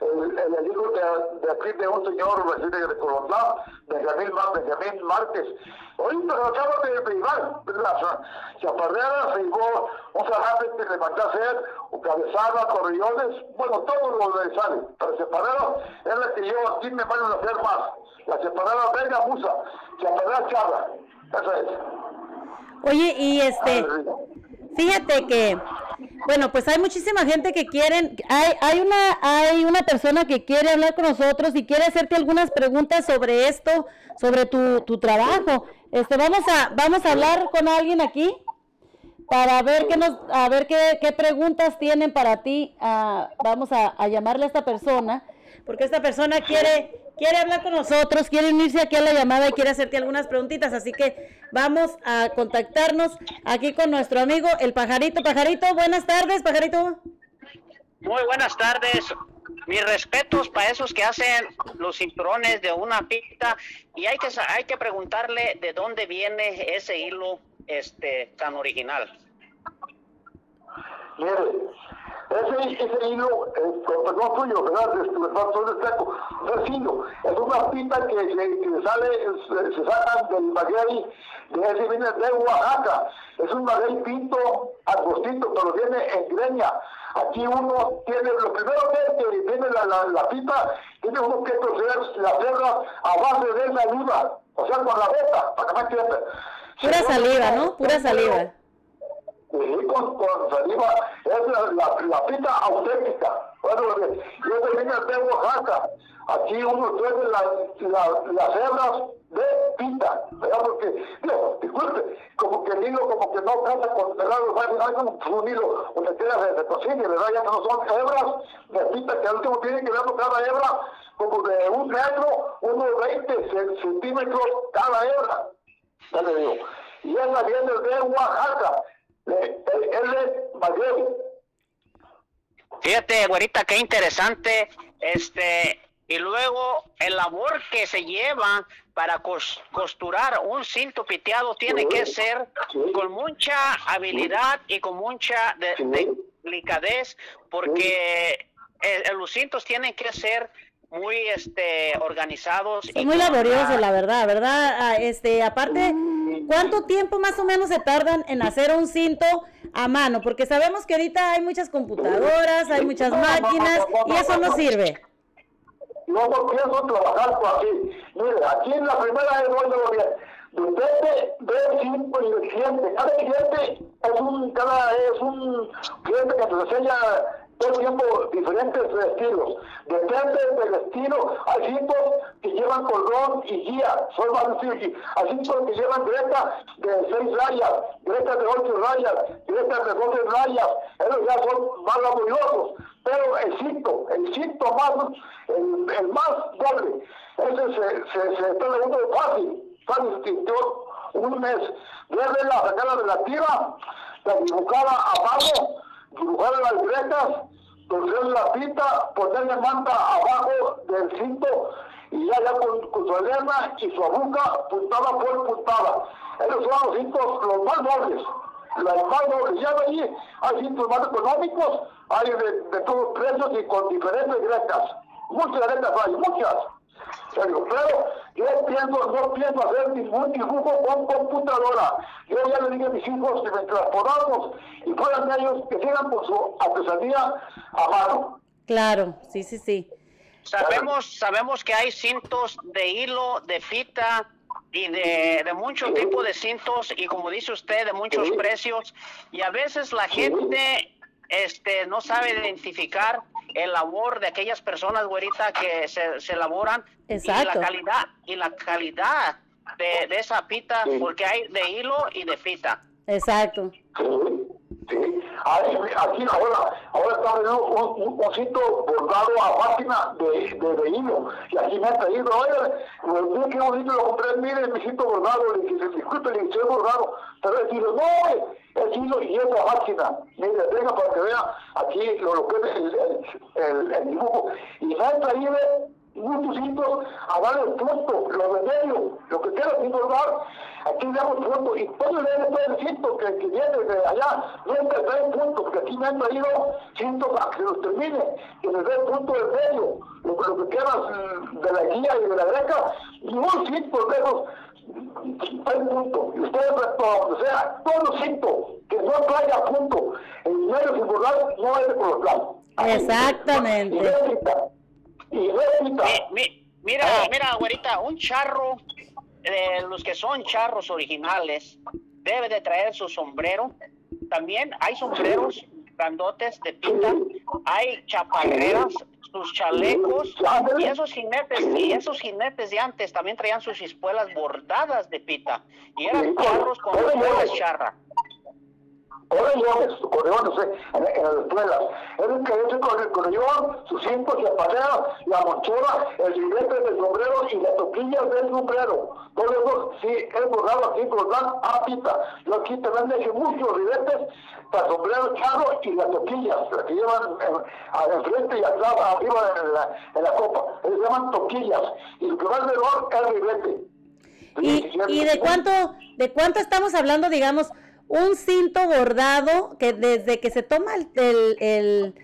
El, el, hijo de, de aquí de un señor residente de Colorado, Benjamín, Benjamín Márquez. Ahorita se acaban de, de llegar las chaparreras, se llevó un sargento que le mandó hacer, cabezada, corrillones, bueno, todo lo de sale. Pero separadas es la que yo aquí me van a hacer más. La separada Vega Musa, separada Charla. Esa es. Oye, y este, Ah, fíjate que, bueno, pues hay muchísima gente que quieren, hay, hay una, hay una persona que quiere hablar con nosotros y quiere hacerte algunas preguntas sobre esto, sobre tu, tu trabajo. Este, vamos a, vamos a hablar con alguien aquí para ver qué nos, a ver qué, qué preguntas tienen para ti. Ah, vamos a, a llamarle a esta persona, porque esta persona quiere, quiere hablar con nosotros, quiere unirse aquí a la llamada y quiere hacerte algunas preguntitas. Así que vamos a contactarnos aquí con nuestro amigo el pajarito. Pajarito, buenas tardes, pajarito. Muy buenas tardes. Mis respetos para esos que hacen los cinturones de una pita y hay que sa- hay que preguntarle de dónde viene ese hilo este tan original. Mire, ese, ese hilo, eh, perdón tuyo, soy de seco, no es hilo, es una pita que, que, que sale, se, se sacan del maguey, de ese viene de Oaxaca, es un maguey pinto, angostito, pero viene en greña. Aquí uno tiene, lo primero que, que tiene la, la, la pita, tiene uno que torcer la cerda a base de saliva, o sea, con la boca, para que me entiendan. Pura saliva, ¿no? Pura saliva. Sí, con, con saliva, es la, la, la pita auténtica. Bueno, yo te vine de Oaxaca. Aquí uno tiene la, la, las hebras de pita, ¿verdad? Porque, digo, disculpe, como que el hilo como que no casa con ¿verdad? No hay como un hilo donde queda se cocina, ¿verdad? Ya no son hebras de pita que al último tienen que ver cada hebra como de un metro, unos 20 ce- centímetros cada hebra. Ya le digo. Y esa viene de Oaxaca. Fíjate, güerita, qué interesante. Este, y luego el labor que se lleva para cos- costurar un cinto piteado tiene que ser con mucha habilidad y con mucha de- de- delicadez, porque los cintos tienen que ser muy este organizados Es muy laborioso, la verdad, ¿verdad? Ah, Este, aparte, ¿cuánto tiempo más o menos se tardan en hacer un cinto a mano? Porque sabemos que ahorita hay muchas computadoras, hay muchas máquinas y eso no sirve. Yo no pienso trabajar por aquí. Mire, aquí en la primera bien. Depende del tiempo y del cliente. Cada cliente es un, cada, es un cliente que nos enseña todo el tiempo diferentes estilos. Depende del estilo. Hay cintos que llevan cordón y guía, son más sencillos. Hay cintos que llevan greta de seis rayas, gretas de ocho rayas, gretas de doce rayas. Esos ya son más laboriosos. Pero el cinto, el cinto más, el, más doble, ese se, se, se está leyendo fácil, fácil, un mes, verla, sacarla de la tira, la dibujarla abajo, dibujar las gretas, torcer la pita, ponerle manta abajo del cinto y ya, ya con, su elena y su aguja puntada por puntada. Esos son los cintos los más dobles. Los más dobles. Ya de allí hay cintos más económicos, hay de, de todos precios y con diferentes gretas. Muchas gretas hay, muchas. Pero, pero yo pienso, no pienso hacer ningún dibujo con computadora. Yo ya le dije a mis hijos que mientras podamos y puedan ellos que sigan con su artesanía a mano. Claro, sí, sí, sí. Sabemos, sabemos que hay cintos de hilo, de fita y de, de mucho tipo de cintos y como dice usted, de muchos precios y a veces la gente este no sabe identificar el labor de aquellas personas, güerita, que se, se elaboran y Exacto. la calidad y la calidad de, de esa pita, Sí. porque hay de hilo y de pita. Exacto. Sí, Aquí ahora, ahora está vendiendo un, un, cinto bordado a máquina de, de, de hilo. Y aquí me ha oye, mire qué bonito lo compré, mire mi cinto bordado, le dije, disculpe, le dije, bordado. Pero el hilo, no, es hilo y es la máquina. Mire, venga para que vea aquí lo, que es el, el dibujo. Y me ha traído muchos cintos a darle el punto, lo de medio, lo que quiera sin bordar. Aquí le damos punto y todo el todo el cinto que, que viene de allá, nunca trae punto, porque aquí me han traído cintos a que los termine, que les dé el punto del medio, lo, lo que quieras mm, de la guía y de la greca, y un cinto de esos trae punto. Y ustedes, o sea, todo cinto que no traiga punto, en medio sin no es de por los Exactamente. Y y réplica. Mi- mi- mira, mira, güerita, un charro, de los que son charros originales, debe de traer su sombrero. También hay sombreros grandotes de pita, hay chaparreras, sus chalecos, y esos jinetes, y esos jinetes de antes también traían sus espuelas bordadas de pita, y eran charros con espuelas charra. Correones, no sé, en, en las escuelas. Él que ese con el correón, sus cinco chaparreras, la mochila, el billete del sombrero y las toquillas del sombrero. Todo eso, sí, es bordado aquí por dan a pita. Yo aquí también dejé muchos ribetes para sombrero charro y las toquillas, las que llevan en, a- enfrente y atrás, arriba en la, en la copa. Ellos llaman toquillas. Y lo que va alrededor es el ribete. ¿Y, y de cuánto, de cuánto estamos hablando, digamos, un cinto bordado que desde que se toma el, el, el,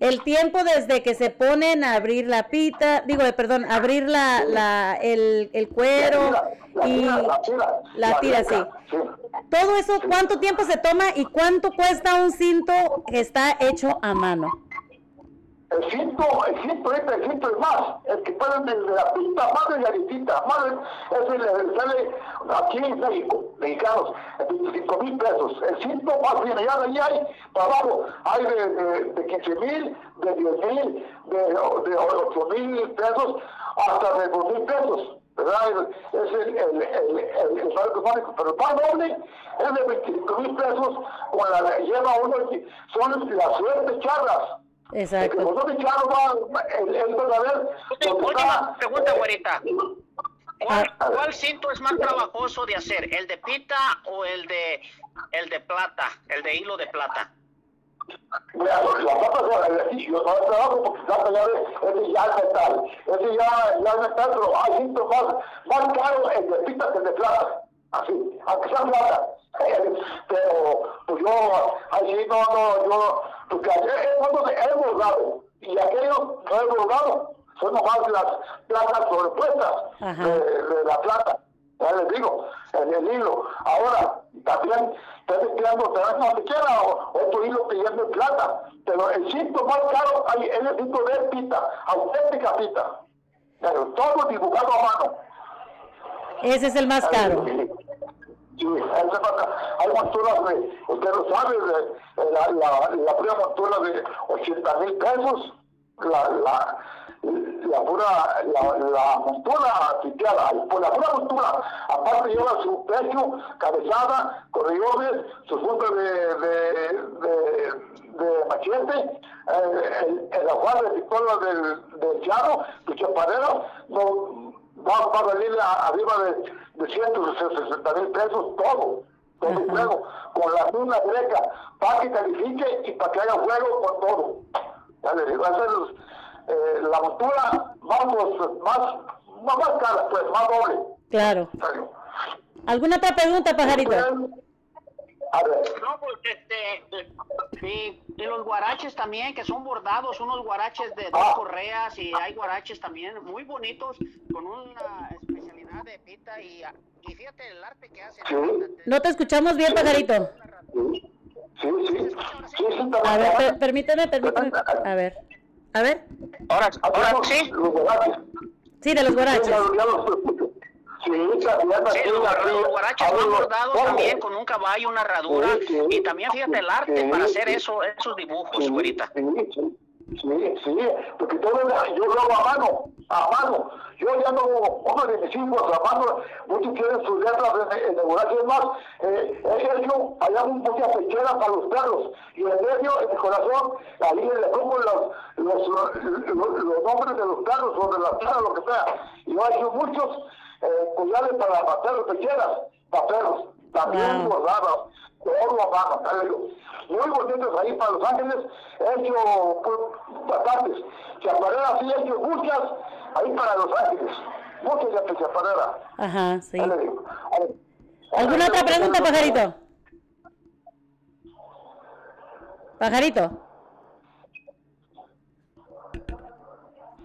el tiempo desde que se ponen a abrir la pita, digo, eh, perdón, abrir la, la, el, el cuero La y tira, la tira, la tira, sí. greca, sí. Todo eso, ¿cuánto tiempo se toma y cuánto cuesta un cinto que está hecho a mano? El cinto, el cinto, este, el cinto es más, el que pueden de, de la pista, más delgaditita, más, de- ese le sale aquí en México, mexicanos, 25 mil pesos. El cinto más bien, allá de allá hay, para abajo, hay de, de, de 15 mil, de 10 mil, de, de 8 mil pesos, hasta de 2 mil pesos. ¿verdad? Es el, el, el, el, el salario económico, pero el pan doble es de 25 mil pesos, con la lleva uno, son las suertes charras. Exacto. vosotros echaron va, el, el verdadero. Última pregunta, güerita. ¿Cuál, Ah. cuál cinto es más trabajoso de hacer, el de pita o el de el de plata, el de hilo de plata? Mira, la plata la yo no trabajo porque plata ya es, ya es metal. Ese ya, ya es metal, pero hay cintos más, más caros el de pita que el de plata. Así, aunque sea plata. Eh, [LAUGHS] Pero, pues yo, así no, no, yo, porque ayer es he bordado, y aquello no he bordado, son nomás las placas sobrepuestas de, de la plata. Ya les digo, el, el hilo. Ahora, también estás tirando también donde quiera o- otro hilo pidiendo en plata. Pero el cinto más caro hay, es el cinto de pita, auténtica pita. Pero todo dibujado a mano. Ese es el más caro. Sí, esa pasa. Hay monturas de, usted lo sabe, de, la, la, la pura montura de 80 mil pesos, la, la, la pura, la, la montura sitiada, por la pura montura, aparte lleva su pecho, cabezada, corriones, su punta de, de, machete, eh, el, el ajuar de pistola del, del llano, su chaparrero, no, va, va a salir a- arriba de, de 160 mil pesos todo, todo el juego, con la luna greca, para que califique y para que haya juego con todo. Digo, esa es eh, la montura más, más, más, más cara, pues, más doble. Claro. ¿Alguna otra pregunta, pajarito? A ver, No, porque este y, y los guaraches también que son bordados, unos guaraches de dos Ah. correas y hay guaraches también muy bonitos con una especialidad de pita y, y fíjate el arte que hacen. Sí. No te escuchamos bien, pajarito. sí, sí, sí, sí, A ver, per- permíteme, permíteme. A ver. A ver. Ahora, ahora sí. Los guaraches. Sí, de los guaraches. Los escucho. Sí, los, van bordados ¿cómo? también con un caballo, una herradura Sí, sí. y también fíjate el arte para hacer eso, esos dibujos, güerita. sí, sí. Porque todo lo- yo lo hago a mano, a mano. Yo ya no, uno de mis hijos a mano, muchos quieren sus letras en, en el más, eh, he hecho allá un muchas pecheras para los perros, y en medio, en el corazón, ahí le pongo los, los, los, los- nombres de los perros, o de las perras, lo que sea. Y yo he hecho muchos eh, collares para, perros, pecheras, para perros, también bordadas, todo a mano, te digo. muy bonitos ahí para Los Ángeles, he hecho pues, bastantes. Chaparreras sí he hecho muchas ahí para Los Ángeles, muchas de chaparreras. Ajá, sí. ¿Alguna otra pregunta, pajarito? Pajarito.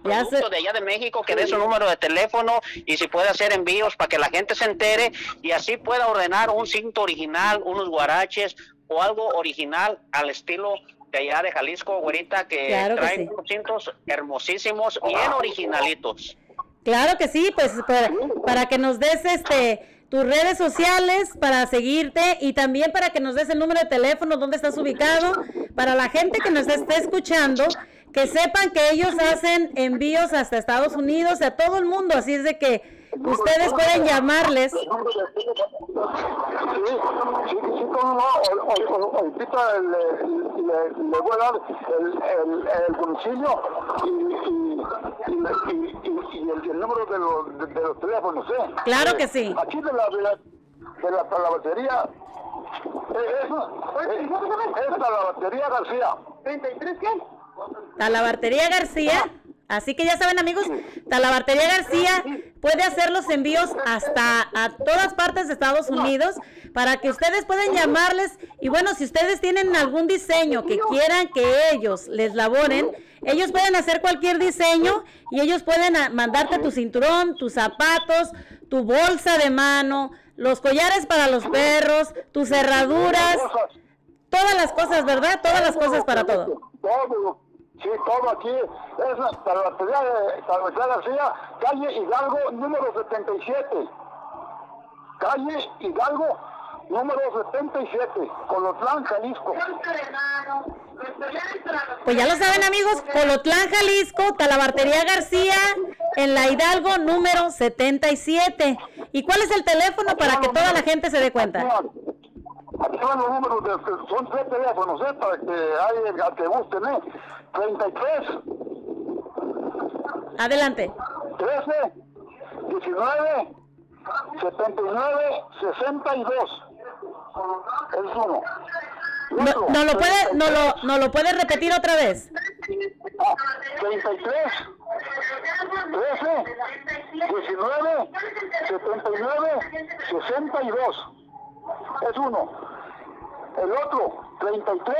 De allá de México que dé su número de teléfono y si puede hacer envíos para que la gente se entere y así pueda ordenar un cinto original, unos guaraches o algo original al estilo de allá de Jalisco, güerita, que Claro que traen sí. unos cintos hermosísimos, bien originalitos. Claro que sí, pues para, para que nos des este tus redes sociales para seguirte y también para que nos des el número de teléfono donde estás ubicado para la gente que nos esté escuchando que sepan que ellos hacen envíos hasta Estados Unidos a todo el mundo así es de que ustedes pueden llamarles Sí, sí, sí, cómo no, ahorita le, le, le voy a dar el, el, el domicilio y, y, y, y- y- y el, el número de los, de, de los teléfonos, ¿eh? Claro que sí. Aquí de la, de la, de la talabartería, eh, es, es talabartería García. ¿33 qué? Talabartería García. Así que ya saben amigos, Talabartería García puede hacer los envíos hasta a todas partes de Estados Unidos para que ustedes puedan llamarles y bueno, si ustedes tienen algún diseño que quieran que ellos les laboren, ellos pueden hacer cualquier diseño y ellos pueden mandarte tu cinturón, tus zapatos, tu bolsa de mano, los collares para los perros, tus cerraduras, todas las cosas, ¿verdad? Todas las cosas para todo. Sí, todo aquí. Es la talabartería de Talabartería García, calle Hidalgo, número 77. Calle Hidalgo, número 77, Colotlán, Jalisco. Pues ya lo saben amigos, Colotlán, Jalisco, Talabartería García, en la Hidalgo número 77. ¿Y cuál es el teléfono para que toda la gente se dé cuenta? Aquí van los números, de, son tres teléfonos, ¿eh? Para que hay, al que gusten, ¿eh? 33, Adelante. 13, 19, 79, 62. Es uno. No, no lo puede, no lo, no lo puede repetir otra vez. 33, 13, 19, 79, 62. Es uno. El otro, 33,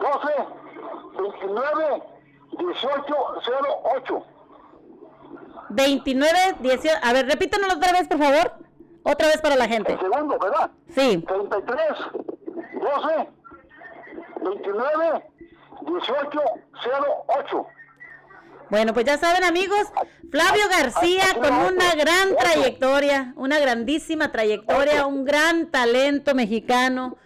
12, 29, 18, 08. 29, 18. A ver, repítanos otra vez, por favor. Otra vez para la gente. El segundo, ¿verdad? Sí. 33, 12, 29, 18, 08. Bueno, pues ya saben amigos, Flavio García con una gran trayectoria, una grandísima trayectoria, un gran talento mexicano,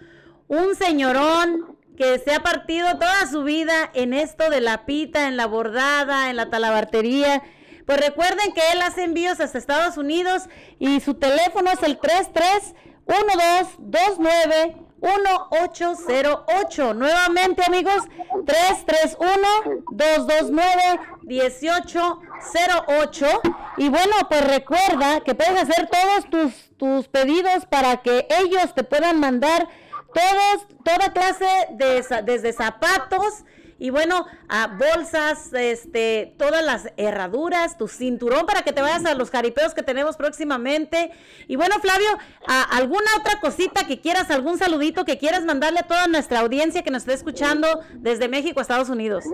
un señorón que se ha partido toda su vida en esto de la pita, en la bordada, en la talabartería. Pues recuerden que él hace envíos hasta Estados Unidos y su teléfono es el 331229 1808. Nuevamente, amigos, 331-229-1808. Y bueno, pues recuerda que puedes hacer todos tus, tus pedidos para que ellos te puedan mandar todos, toda clase de, desde zapatos y bueno, a bolsas, este, todas las herraduras, tu cinturón para que te vayas a los jaripeos que tenemos próximamente. Y bueno, Flavio, ¿a- ¿alguna otra cosita que quieras, algún saludito que quieras mandarle a toda nuestra audiencia que nos esté escuchando desde México a Estados Unidos?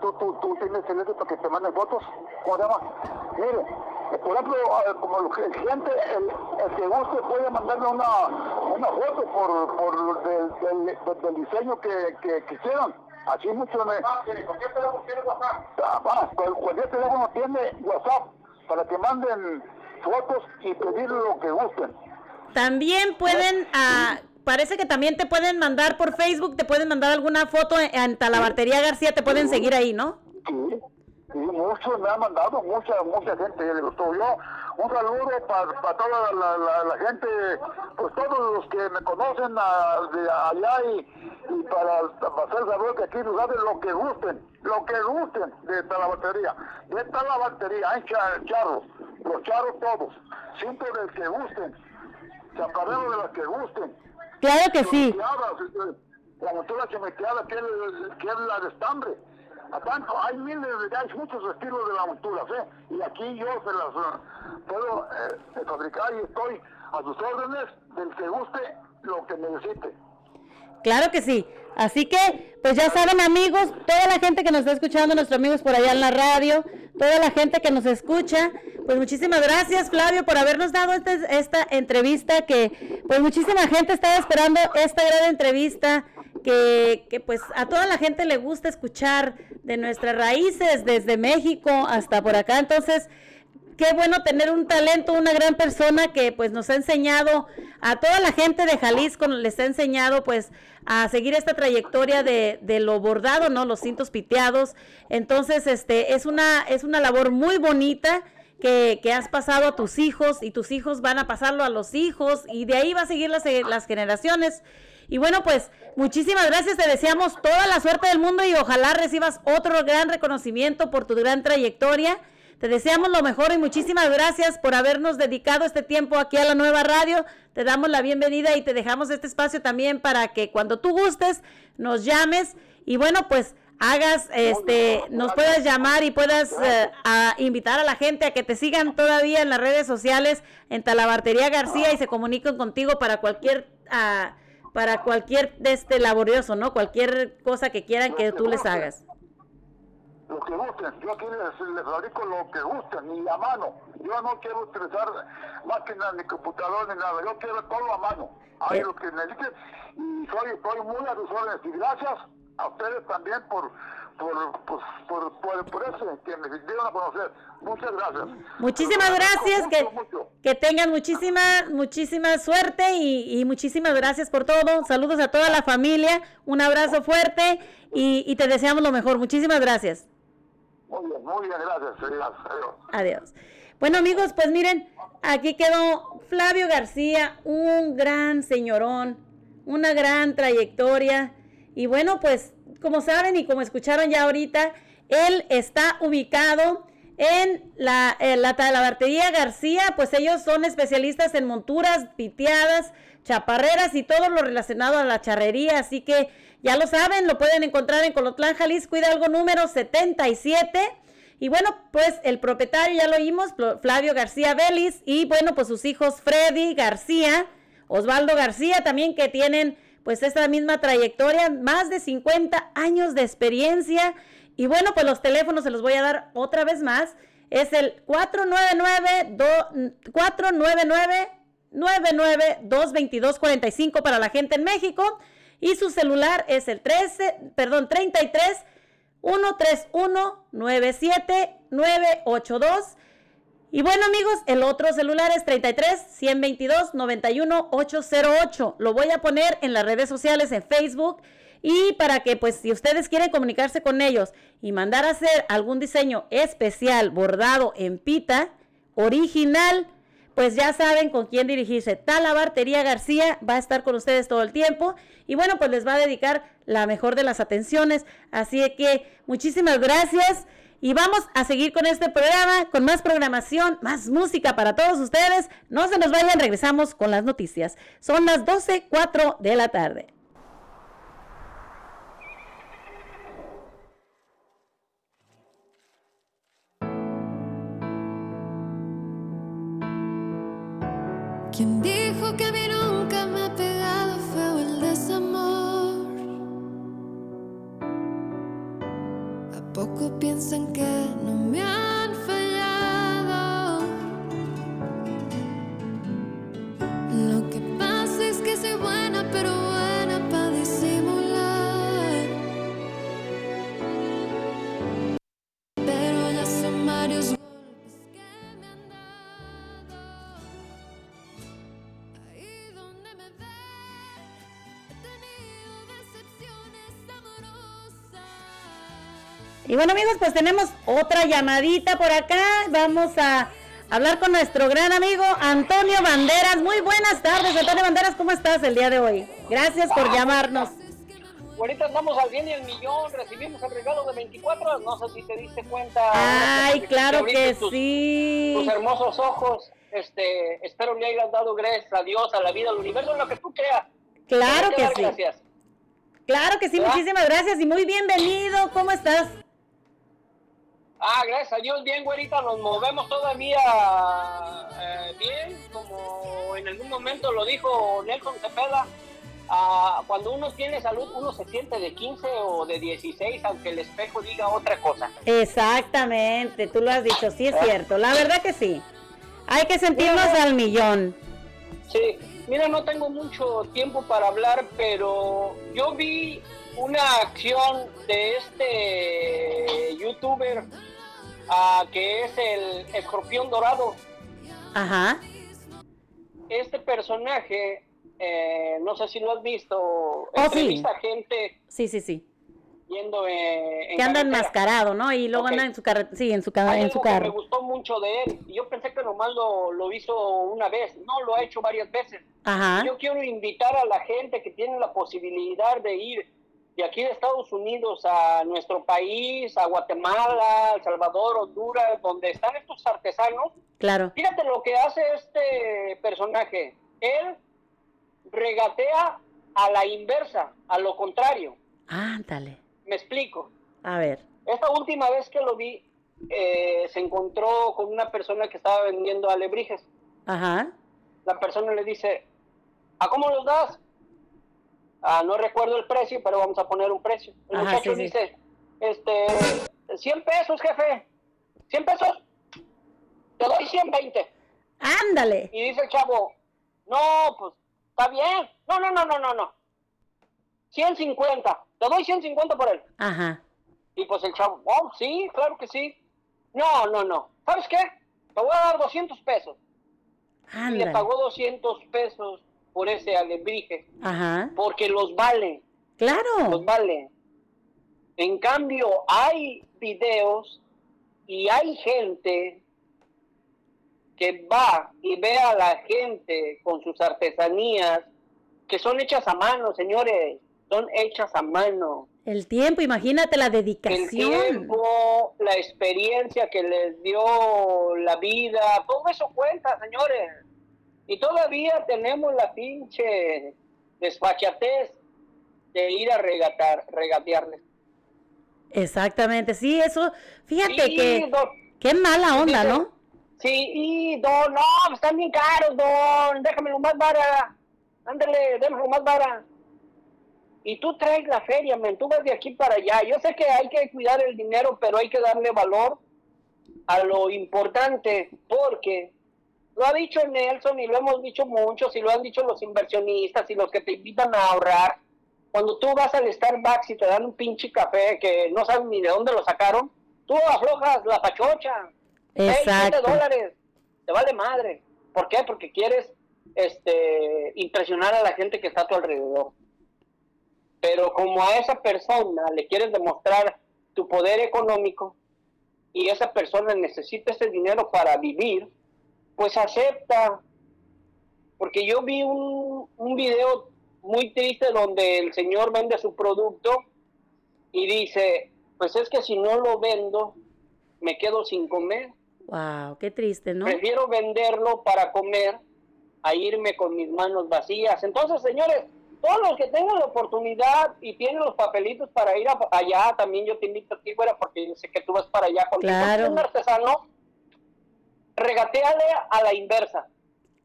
¿Tú, tú, tú tienes teléfono para que te manden fotos? ¿Cómo se llama? Mire, por ejemplo, como el el cliente, el, el que guste puede mandarme una, una foto por, por del, del, del- del diseño que, que quisieran. Así mucho me... ¿Cualquier teléfono tiene WhatsApp? Ah, cual- cualquier teléfono tiene WhatsApp para que manden fotos y pedir lo que gusten. También pueden, ah, parece que también te pueden mandar por Facebook, te pueden mandar alguna foto en, en Talabartería García, te pueden seguir ahí, ¿no? Sí, sí, muchos me han mandado, mucha, mucha gente le gustó. Yo, un saludo para toda la, la- la gente, pues todos los que me conocen de allá y, y para, hacer saber que aquí nos hacen lo que gusten, lo que gusten de talabartería. De talabartería, hay cha- charros, los charros todos, siempre del que gusten, chaparreros de los que gusten. Claro que sí. La chameteada que es, la de estambre. Tanto, hay miles de, hay muchos estilos de la montura, ¿eh? Y aquí yo se las eh, puedo eh, fabricar y estoy a sus órdenes del que guste lo que necesite. Claro que sí. Así que, pues ya saben amigos, toda la gente que nos está escuchando, nuestros amigos por allá en la radio, toda la gente que nos escucha, pues muchísimas gracias Flavio por habernos dado este- esta entrevista que pues muchísima gente estaba esperando esta gran entrevista que, que pues a toda la gente le gusta escuchar de nuestras raíces desde México hasta por acá. Entonces, qué bueno tener un talento, una gran persona que pues nos ha enseñado a toda la gente de Jalisco, les ha enseñado pues a seguir esta trayectoria de, de lo bordado, ¿no? Los cintos piteados. Entonces, este, es una, es una labor muy bonita que, que has pasado a tus hijos y tus hijos van a pasarlo a los hijos y de ahí va a seguir las, las generaciones. Y bueno, pues muchísimas gracias, te deseamos toda la suerte del mundo y ojalá recibas otro gran reconocimiento por tu gran trayectoria. Te deseamos lo mejor y muchísimas gracias por habernos dedicado este tiempo aquí a la nueva radio. Te damos la bienvenida y te dejamos este espacio también para que cuando tú gustes nos llames y bueno, pues hagas, este, nos puedas llamar y puedas eh, a invitar a la gente a que te sigan todavía en las redes sociales en Talabartería García y se comuniquen contigo para cualquier, ah, para cualquier de este laborioso, ¿no? Cualquier cosa que quieran que tú les hagas. Lo que gusten, yo aquí les, les fabrico lo que gusten, y a mano. Yo no quiero utilizar máquinas ni computador ni nada, yo quiero todo a mano. Hay lo que necesiten y soy, estoy muy a sus órdenes. Y gracias a ustedes también por, por, pues, por, por, por eso que me dieron a conocer. Muchas gracias. Muchísimas gracias, que, mucho. que tengan muchísima, muchísima suerte y, y muchísimas gracias por todo. Saludos a toda la familia, un abrazo fuerte y, y te deseamos lo mejor. Muchísimas gracias. Muy bien, muy gracias. Adiós. Adiós. Bueno amigos, pues miren, aquí quedó Flavio García, un gran señorón, una gran trayectoria. Y bueno, pues como saben y como escucharon ya ahorita, él está ubicado en la, en la Talabartería García, pues ellos son especialistas en monturas, piteadas, chaparreras y todo lo relacionado a la charrería, así que ya lo saben, lo pueden encontrar en Colotlán, Jalisco, Hidalgo número 77. Y bueno, pues el propietario ya lo oímos, Flavio García Vélez, y bueno, pues sus hijos Freddy García, Osvaldo García también que tienen pues esta misma trayectoria, más de 50 años de experiencia. Y bueno, pues los teléfonos se los voy a dar otra vez más. Es el 499 do- 499 9922245 para la gente en México y su celular es el 13, perdón, 33 131 97982 y bueno amigos, el otro celular es 33 122 91 808. Lo voy a poner en las redes sociales, en Facebook. Y para que pues si ustedes quieren comunicarse con ellos y mandar a hacer algún diseño especial bordado en pita, original, pues ya saben con quién dirigirse. Talabartería García va a estar con ustedes todo el tiempo y bueno, pues les va a dedicar la mejor de las atenciones. Así que muchísimas gracias y vamos a seguir con este programa, con más programación, más música para todos ustedes. No se nos vayan, regresamos con las noticias. Son las 12.04 de la tarde. Piensan que no me Y bueno amigos, pues tenemos otra llamadita por acá. Vamos a hablar con nuestro gran amigo Antonio Banderas. Muy buenas tardes, Antonio Banderas, ¿cómo estás el día de hoy? Gracias por llamarnos. Ahorita andamos al bien y el millón, recibimos el regalo de 24, no sé si te diste cuenta. Ay, claro que tus- sí. Tus hermosos ojos, este, espero le hayas dado gracias a Dios, a la vida, al universo, lo que tú creas. Claro que sí. Gracias. Claro que sí, ¿Verdad? muchísimas gracias y muy bienvenido. ¿Cómo estás? Ah, gracias a Dios, bien, güerita, nos movemos todavía eh, bien, como en algún momento lo dijo Nelson Cepeda. ah, cuando uno tiene salud, uno se siente de 15 o de 16, aunque el espejo diga otra cosa. Exactamente, tú lo has dicho, sí es cierto. La verdad que sí. Hay que sentirnos al millón. Sí, mira, no tengo mucho tiempo para hablar, pero yo vi una acción de este youtuber ah, que es el escorpión dorado. Ajá. Este personaje, eh, no sé si lo has visto, Oh, sí. entrevista gente Sí, sí, sí. yendo eh, en Que anda enmascarado, ¿no? Y luego Ok. anda en su carro. Sí, en su, ca- Hay en su que me carro. gustó mucho de él y yo pensé que nomás lo, lo hizo una vez, no, lo ha hecho varias veces. Ajá. Yo quiero invitar a la gente que tiene la posibilidad de ir de aquí de Estados Unidos a nuestro país, a Guatemala, El Salvador, Honduras, donde están estos artesanos. Claro. Fíjate lo que hace este personaje. Él regatea a la inversa, a lo contrario. Ándale. Me explico. A ver. Esta última vez que lo vi, eh, se encontró con una persona que estaba vendiendo alebrijes. Ajá. La persona le dice, ¿a cómo los das? Ah, no recuerdo el precio, pero vamos a poner un precio. El Ajá, muchacho sí, sí. dice, este, 100 pesos, jefe. 100 pesos. Te doy 120. Ándale. Y dice el chavo, no, pues, está bien. No, no, no, no, no, no. 150. Te doy 150 por él. Ajá. Y pues el chavo, oh, sí, claro que sí. No, no, no. ¿Sabes qué? Te voy a dar 200 pesos. Y le Ándale. pagó 200 pesos por ese alebrije. Ajá. Porque los vale, los Claro. vale. En cambio, hay videos y hay gente que va y ve a la gente con sus artesanías que son hechas a mano, señores. Son hechas a mano. El tiempo, imagínate la el dedicación. tiempo, la experiencia que les dio la vida, todo eso cuenta, señores. Y todavía tenemos la pinche desfachatez de ir a regatar, regatearles. Exactamente, sí, eso, fíjate Sí, que, don- qué mala onda, ¿no? Sí, y don, no, están bien caros, don, déjamelo más vara. Ándale, déjamelo más vara. Y tú traes la feria, men, tú vas de aquí para allá. Yo sé que hay que cuidar el dinero, pero hay que darle valor a lo importante, porque lo ha dicho Nelson y lo hemos dicho muchos y lo han dicho los inversionistas y los que te invitan a ahorrar. Cuando tú vas al Starbucks y te dan un pinche café que no sabes ni de dónde lo sacaron, tú aflojas la pachocha. Exacto. dólares. Te vale madre. ¿Por qué? Porque quieres este, impresionar a la gente que está a tu alrededor. Pero como a esa persona le quieres demostrar tu poder económico y esa persona necesita ese dinero para vivir, pues acepta. Porque yo vi un, un video muy triste donde el señor vende su producto y dice, pues es que si no lo vendo, me quedo sin comer. Wow, qué triste, ¿no? Prefiero venderlo para comer a irme con mis manos vacías. Entonces, señores, todos los que tengan la oportunidad y tienen los papelitos para ir a- allá, también yo te invito a ti, güera, porque yo sé que tú vas para allá con Claro. un artesano, regateale a la inversa.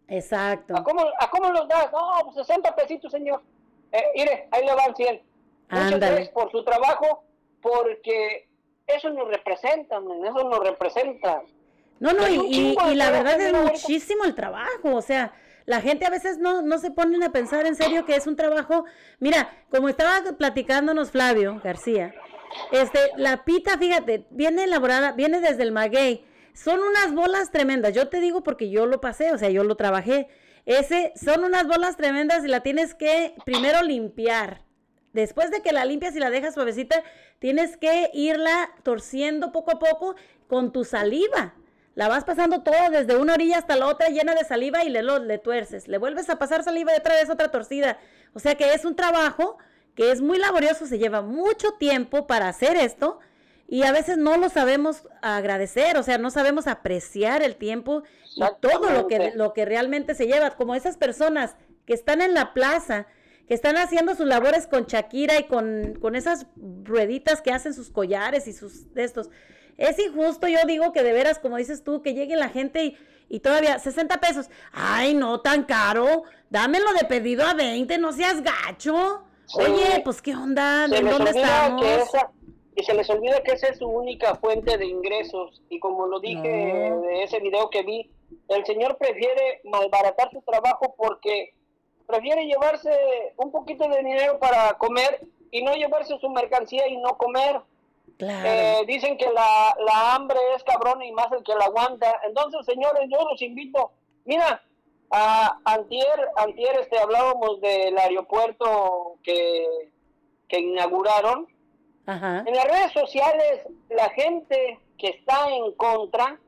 Exacto. ¿A cómo, ¿A cómo los das? No, pues 60 pesitos, señor. Eh, mire, ahí le van 100. Muchas gracias por su trabajo, porque eso nos representa, men, eso nos representa. No, no, y, y- y la verdad es muchísimo el trabajo, o sea, la gente a veces no, no se ponen a pensar en serio que es un trabajo. Mira, como estaba platicándonos Flavio García, este, la pita, fíjate, viene elaborada, viene desde el maguey. Son unas bolas tremendas, yo te digo porque yo lo pasé, o sea, yo lo trabajé. Ese, son unas bolas tremendas y la tienes que primero limpiar. después de que la limpias y la dejas suavecita, tienes que irla torciendo poco a poco con tu saliva. La vas pasando todo desde una orilla hasta la otra llena de saliva y le, lo- le tuerces. Le vuelves a pasar saliva y otra vez otra torcida. O sea que es un trabajo que es muy laborioso, se lleva mucho tiempo para hacer esto y a veces no lo sabemos agradecer, o sea, no sabemos apreciar el tiempo y todo lo que, lo que realmente se lleva, como esas personas que están en la plaza, que están haciendo sus labores con Shakira y con, con esas rueditas que hacen sus collares y sus de estos. Es injusto, yo digo que de veras, como dices tú, que llegue la gente y, y todavía 60 pesos. Ay, no tan caro. Dámelo de pedido a 20, no seas gacho. Sí. Oye, pues qué onda, ¿en dónde estamos? que esa y se les olvida que esa es su única fuente de ingresos y como lo dije No. de ese video que vi, el señor prefiere malbaratar su trabajo porque prefiere llevarse un poquito de dinero para comer y no llevarse su mercancía y no comer. Claro. Eh, dicen que la, la hambre es cabrona y más el que la aguanta. Entonces, señores, yo los invito. Mira, a antier, antier este, hablábamos del aeropuerto que, que inauguraron. Ajá. En las redes sociales, la gente que está en contra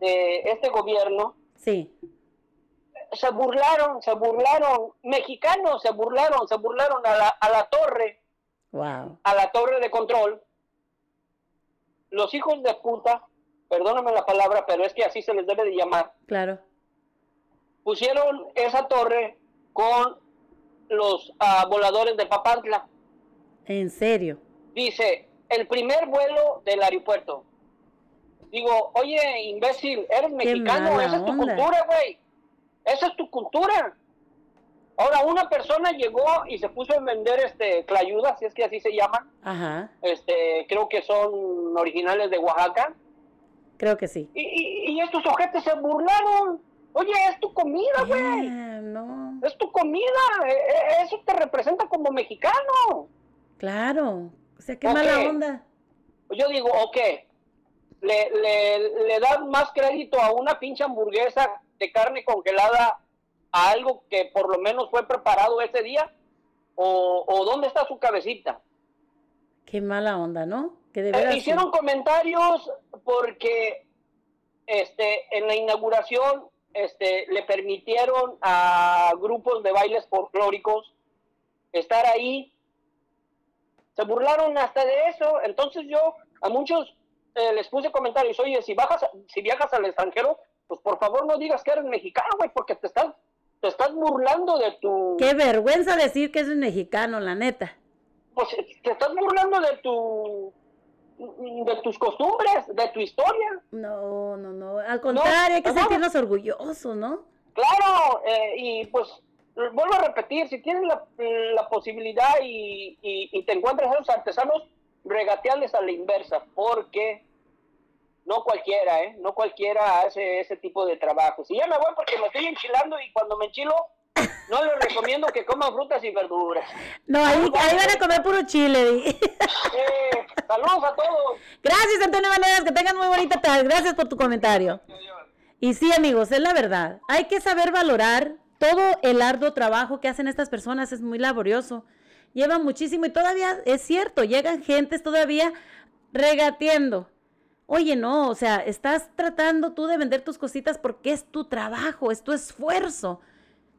de este gobierno Sí. se burlaron, se burlaron, mexicanos se burlaron, se burlaron a la, a la torre Wow. a la torre de control, los hijos de puta, perdóname la palabra, pero es que así se les debe de llamar, Claro. pusieron esa torre con los ah, voladores de Papantla. En serio. Dice, el primer vuelo del aeropuerto. Digo, oye, imbécil, eres mexicano, esa es tu cultura, güey. Esa es tu cultura. Ahora, una persona llegó y se puso a vender este clayudas, si es que así se llaman. Ajá. este creo que son originales de Oaxaca Creo que sí. y, y- y estos ojetes se burlaron oye es tu comida güey no. es tu comida eh, eh, eso te representa como mexicano Claro. O sea, qué mala onda. yo digo ok le, le, le das más crédito a una pinche hamburguesa de carne congelada a algo que por lo menos fue preparado ese día o, o dónde está su cabecita Qué mala onda, ¿no? Que de Eh, hicieron comentarios porque este en la inauguración este le permitieron a grupos de bailes folclóricos estar ahí se burlaron hasta de eso entonces yo a muchos eh, les puse comentarios oye si bajas si viajas al extranjero pues por favor no digas que eres mexicano güey porque te estás te estás burlando de tu Qué vergüenza decir que es un mexicano, la neta. pues te estás burlando de tu de tus costumbres, de tu historia. No, no, no. Al contrario, hay que no. sentirnos orgullosos, ¿no? Claro, eh, y pues vuelvo a repetir, si tienes la, la posibilidad y, y- y te encuentras a esos artesanos, regatearles a la inversa, porque no cualquiera, ¿eh? No cualquiera hace ese tipo de trabajo. Si ya me voy porque me estoy enchilando y cuando me enchilo, no les recomiendo que coman frutas y verduras. No, ahí, ahí van a comer puro chile. [LAUGHS] Eh, saludos a todos. Gracias, Antonio Maneras, que tengan muy bonita tarde. Gracias por tu comentario. Y sí, amigos, es la verdad. Hay que saber valorar todo el arduo trabajo que hacen estas personas. Es muy laborioso. Llevan muchísimo y todavía es cierto, llegan gentes todavía regateando. Oye, no, o sea, estás tratando tú de vender tus cositas porque es tu trabajo, es tu esfuerzo.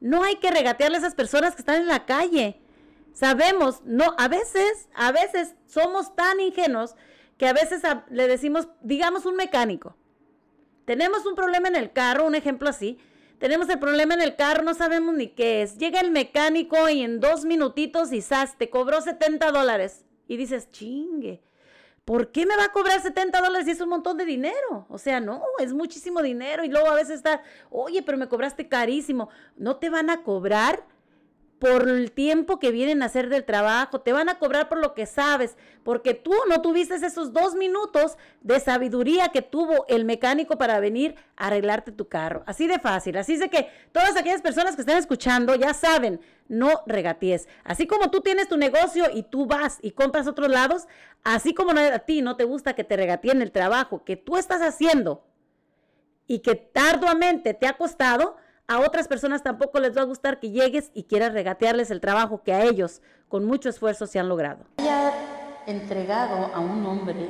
No hay que regatearle a esas personas que están en la calle. Sabemos, no, a veces, a veces somos tan ingenuos que a veces le decimos, digamos un mecánico, tenemos un problema en el carro, un ejemplo así, tenemos el problema en el carro, no sabemos ni qué es. Llega el mecánico y en dos minutitos y te cobró 70 dólares. Y dices, chingue, ¿por qué me va a cobrar 70 dólares si es un montón de dinero? O sea, no, es muchísimo dinero. Y luego a veces está, oye, pero me cobraste carísimo. No te van a cobrar por el tiempo que vienen a hacer del trabajo, te van a cobrar por lo que sabes, porque tú no tuviste esos dos minutos de sabiduría que tuvo el mecánico para venir a arreglarte tu carro. Así de fácil. Así de que todas aquellas personas que están escuchando ya saben, no regatees. Así como tú tienes tu negocio y tú vas y compras otros lados, así como a ti no te gusta que te regateen el trabajo que tú estás haciendo y que arduamente te ha costado, A otras personas tampoco les va a gustar que llegues y quieras regatearles el trabajo que a ellos, con mucho esfuerzo, se han logrado. Haya entregado a un hombre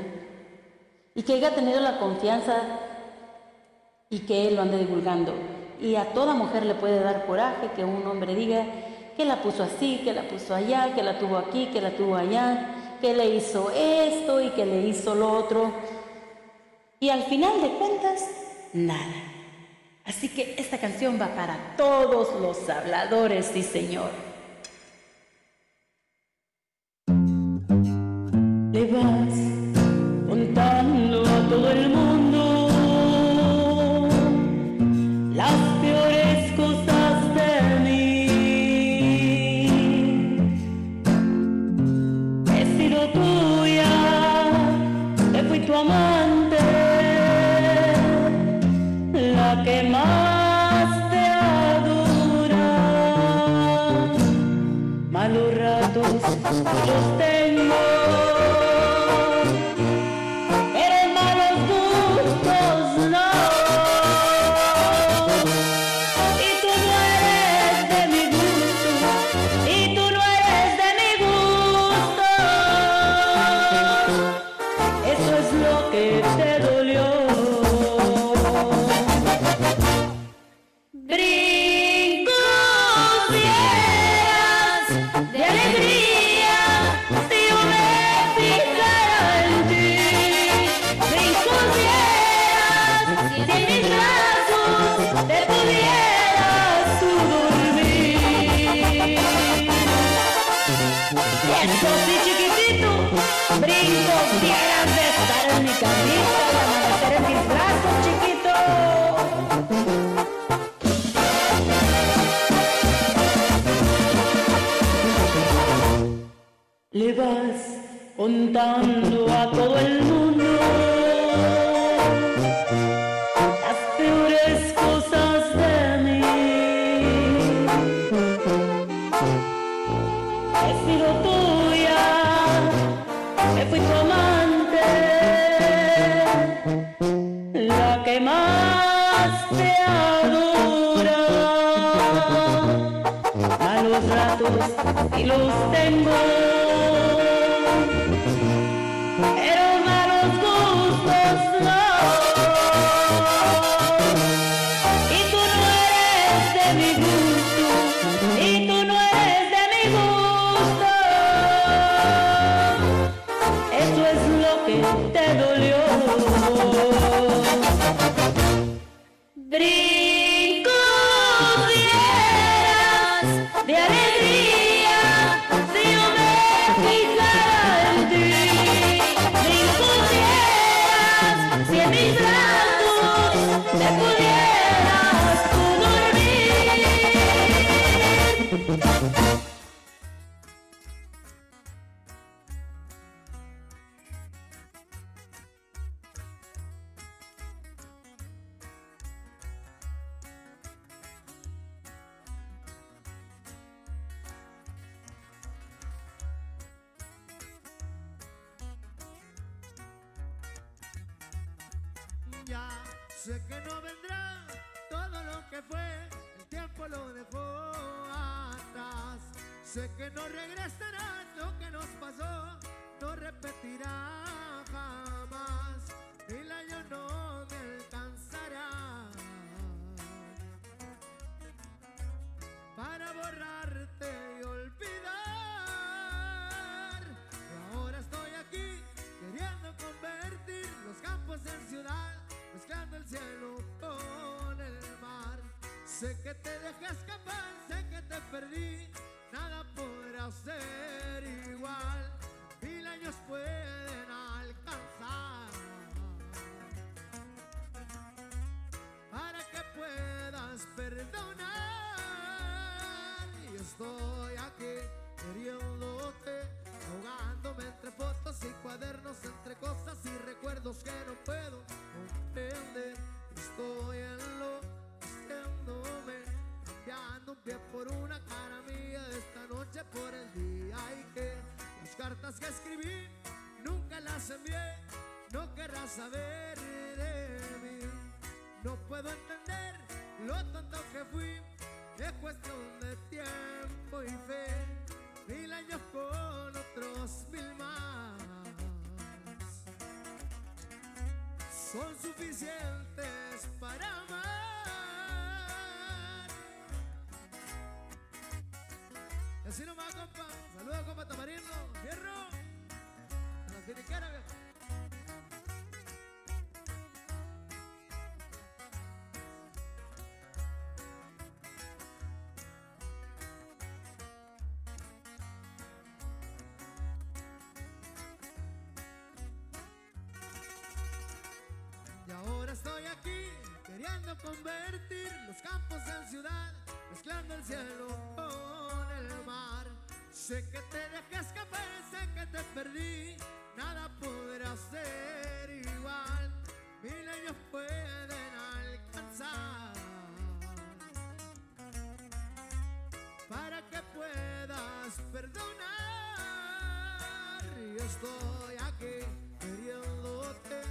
y que haya tenido la confianza y que él lo ande divulgando. Y a toda mujer le puede dar coraje que un hombre diga que la puso así, que la puso allá, que la tuvo aquí, que la tuvo allá, que le hizo esto y que le hizo lo otro. Y al final de cuentas, nada. Así que esta canción va para todos los habladores, sí señor. Le vas Just contando estoy aquí queriéndote, ahogándome entre fotos y cuadernos, entre cosas y recuerdos que no puedo comprender. Estoy enloqueciéndome, cambiando un pie por una cara mía, esta noche por el día y que las cartas que escribí nunca las envié, no querrás saber de mí. No puedo entender lo tonto que fui. Es cuestión de tiempo y fe. Mil años con otros mil más. Son suficientes para amar. Y así nomás, compa. Saludos, compa Tamarino. Fierro. A la queriendo convertir los campos en ciudad, mezclando el cielo con el mar. Sé que te dejé escapar, sé que te perdí, nada podrá ser igual. Mil años pueden alcanzar para que puedas perdonar. Y estoy aquí queriéndote,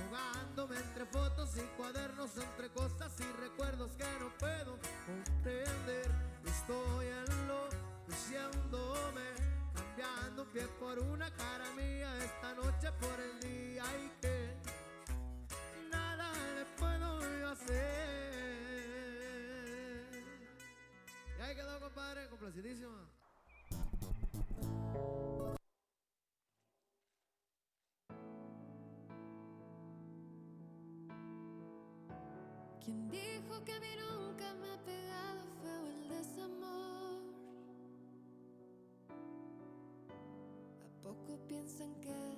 ahogándome entre fotos y cuadernos, entre cosas y recuerdos que no puedo comprender. Estoy enloqueciéndome, cambiando un pie por una cara mía, esta noche por el día y que nada le puedo hacer. Y ahí quedó, compadre, complacidísimo. ¿Quién dijo que a mí nunca me ha pegado feo el desamor? ¿A poco piensan que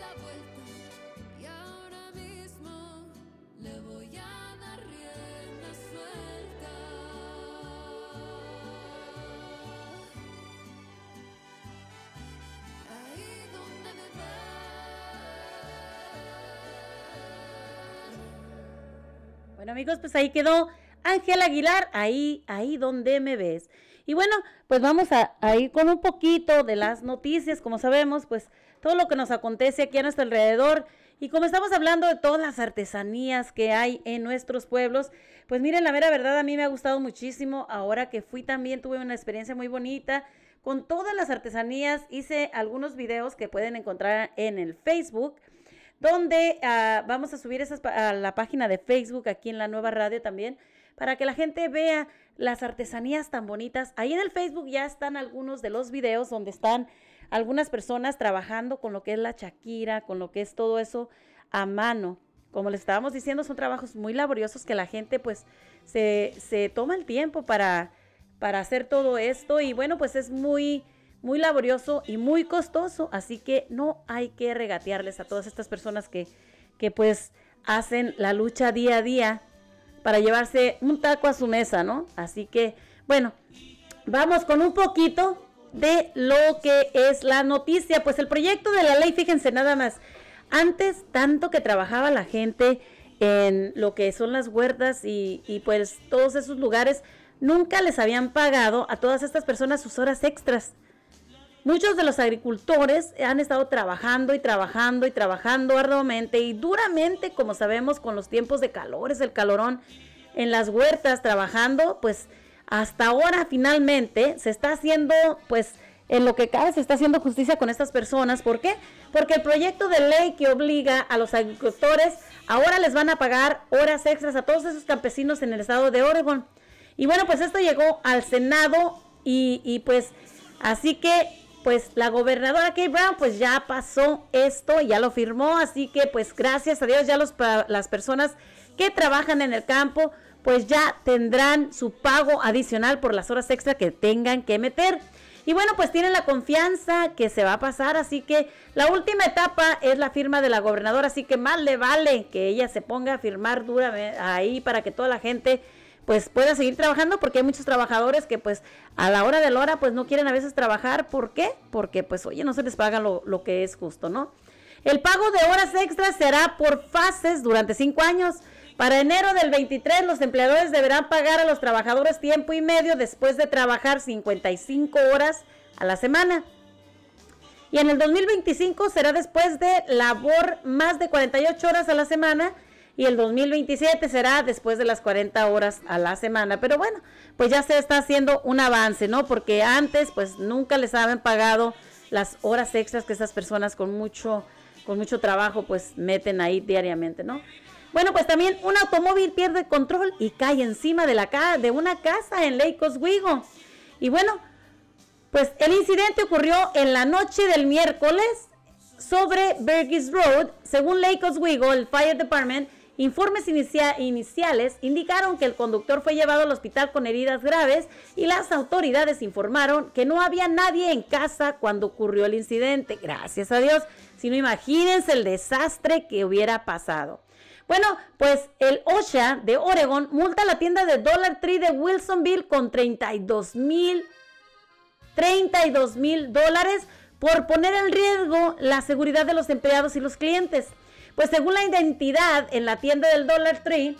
la vuelta y ahora mismo le voy a dar rienda suelta. Ahí donde me ven. Bueno amigos, pues ahí quedó Ángel Aguilar, ahí, ahí donde me ves. Y bueno, pues vamos a, ir con un poquito de las noticias, como sabemos, pues todo lo que nos acontece aquí a nuestro alrededor. Y como estamos hablando de todas las artesanías que hay en nuestros pueblos, pues miren, la mera verdad, a mí me ha gustado muchísimo. Ahora que fui también tuve una experiencia muy bonita con todas las artesanías. Hice algunos videos que pueden encontrar en el Facebook, donde ah, vamos a subir esas a la página de Facebook aquí en la nueva radio también, para que la gente vea las artesanías tan bonitas. Ahí en el Facebook ya están algunos de los videos donde están algunas personas trabajando con lo que es la Shakira, con lo que es todo eso a mano. Como les estábamos diciendo, son trabajos muy laboriosos que la gente pues se, se toma el tiempo para, para hacer todo esto y bueno, pues es muy, muy laborioso y muy costoso, así que no hay que regatearles a todas estas personas que, que pues hacen la lucha día a día para llevarse un taco a su mesa, ¿no? Así que, bueno, vamos con un poquito de lo que es la noticia. Pues el proyecto de la ley, fíjense nada más, antes tanto que trabajaba la gente en lo que son las huertas y, pues todos esos lugares, nunca les habían pagado a todas estas personas sus horas extras. Muchos de los agricultores han estado trabajando y trabajando y trabajando arduamente y duramente, como sabemos, con los tiempos de calores, el calorón en las huertas, trabajando, pues hasta ahora finalmente se está haciendo, pues en lo que cabe, se está haciendo justicia con estas personas. ¿Por qué? Porque el proyecto de ley que obliga a los agricultores, ahora les van a pagar horas extras a todos esos campesinos en el estado de Oregon. Y bueno, pues esto llegó al Senado y, y pues así que pues la gobernadora Kate Brown pues ya pasó esto, ya lo firmó, así que pues gracias a Dios ya los, las personas que trabajan en el campo pues ya tendrán su pago adicional por las horas extra que tengan que meter. Y bueno, pues tienen la confianza que se va a pasar, así que la última etapa es la firma de la gobernadora, así que más le vale que ella se ponga a firmar dura ahí para que toda la gente pues pueda seguir trabajando porque hay muchos trabajadores que pues a la hora de la hora pues no quieren a veces trabajar. ¿Por qué? Porque pues oye, no se les paga lo, lo que es justo, ¿no? El pago de horas extras será por fases durante cinco años. Para enero del 23 los empleadores deberán pagar a los trabajadores tiempo y medio después de trabajar 55 horas a la semana. Y en el 2025 será después de labor más de 48 horas a la semana y el 2027 será después de las 40 horas a la semana. Pero bueno, pues ya se está haciendo un avance, ¿no? Porque antes pues nunca les habían pagado las horas extras que esas personas con mucho con mucho trabajo pues meten ahí diariamente, ¿no? Bueno, pues también un automóvil pierde control y cae encima de la ca de una casa en Lake Oswego. Y bueno, pues el incidente ocurrió en la noche del miércoles sobre Burgess Road. Según Lake Oswego, el Fire Department, informes inicia- iniciales indicaron que el conductor fue llevado al hospital con heridas graves y las autoridades informaron que no había nadie en casa cuando ocurrió el incidente. Gracias a Dios. Si no, imagínense el desastre que hubiera pasado. Bueno, pues el OSHA de Oregon multa a la tienda de Dollar Tree de Wilsonville con 32 mil 32 mil dólares por poner en riesgo la seguridad de los empleados y los clientes. Pues según la identidad en la tienda del Dollar Tree,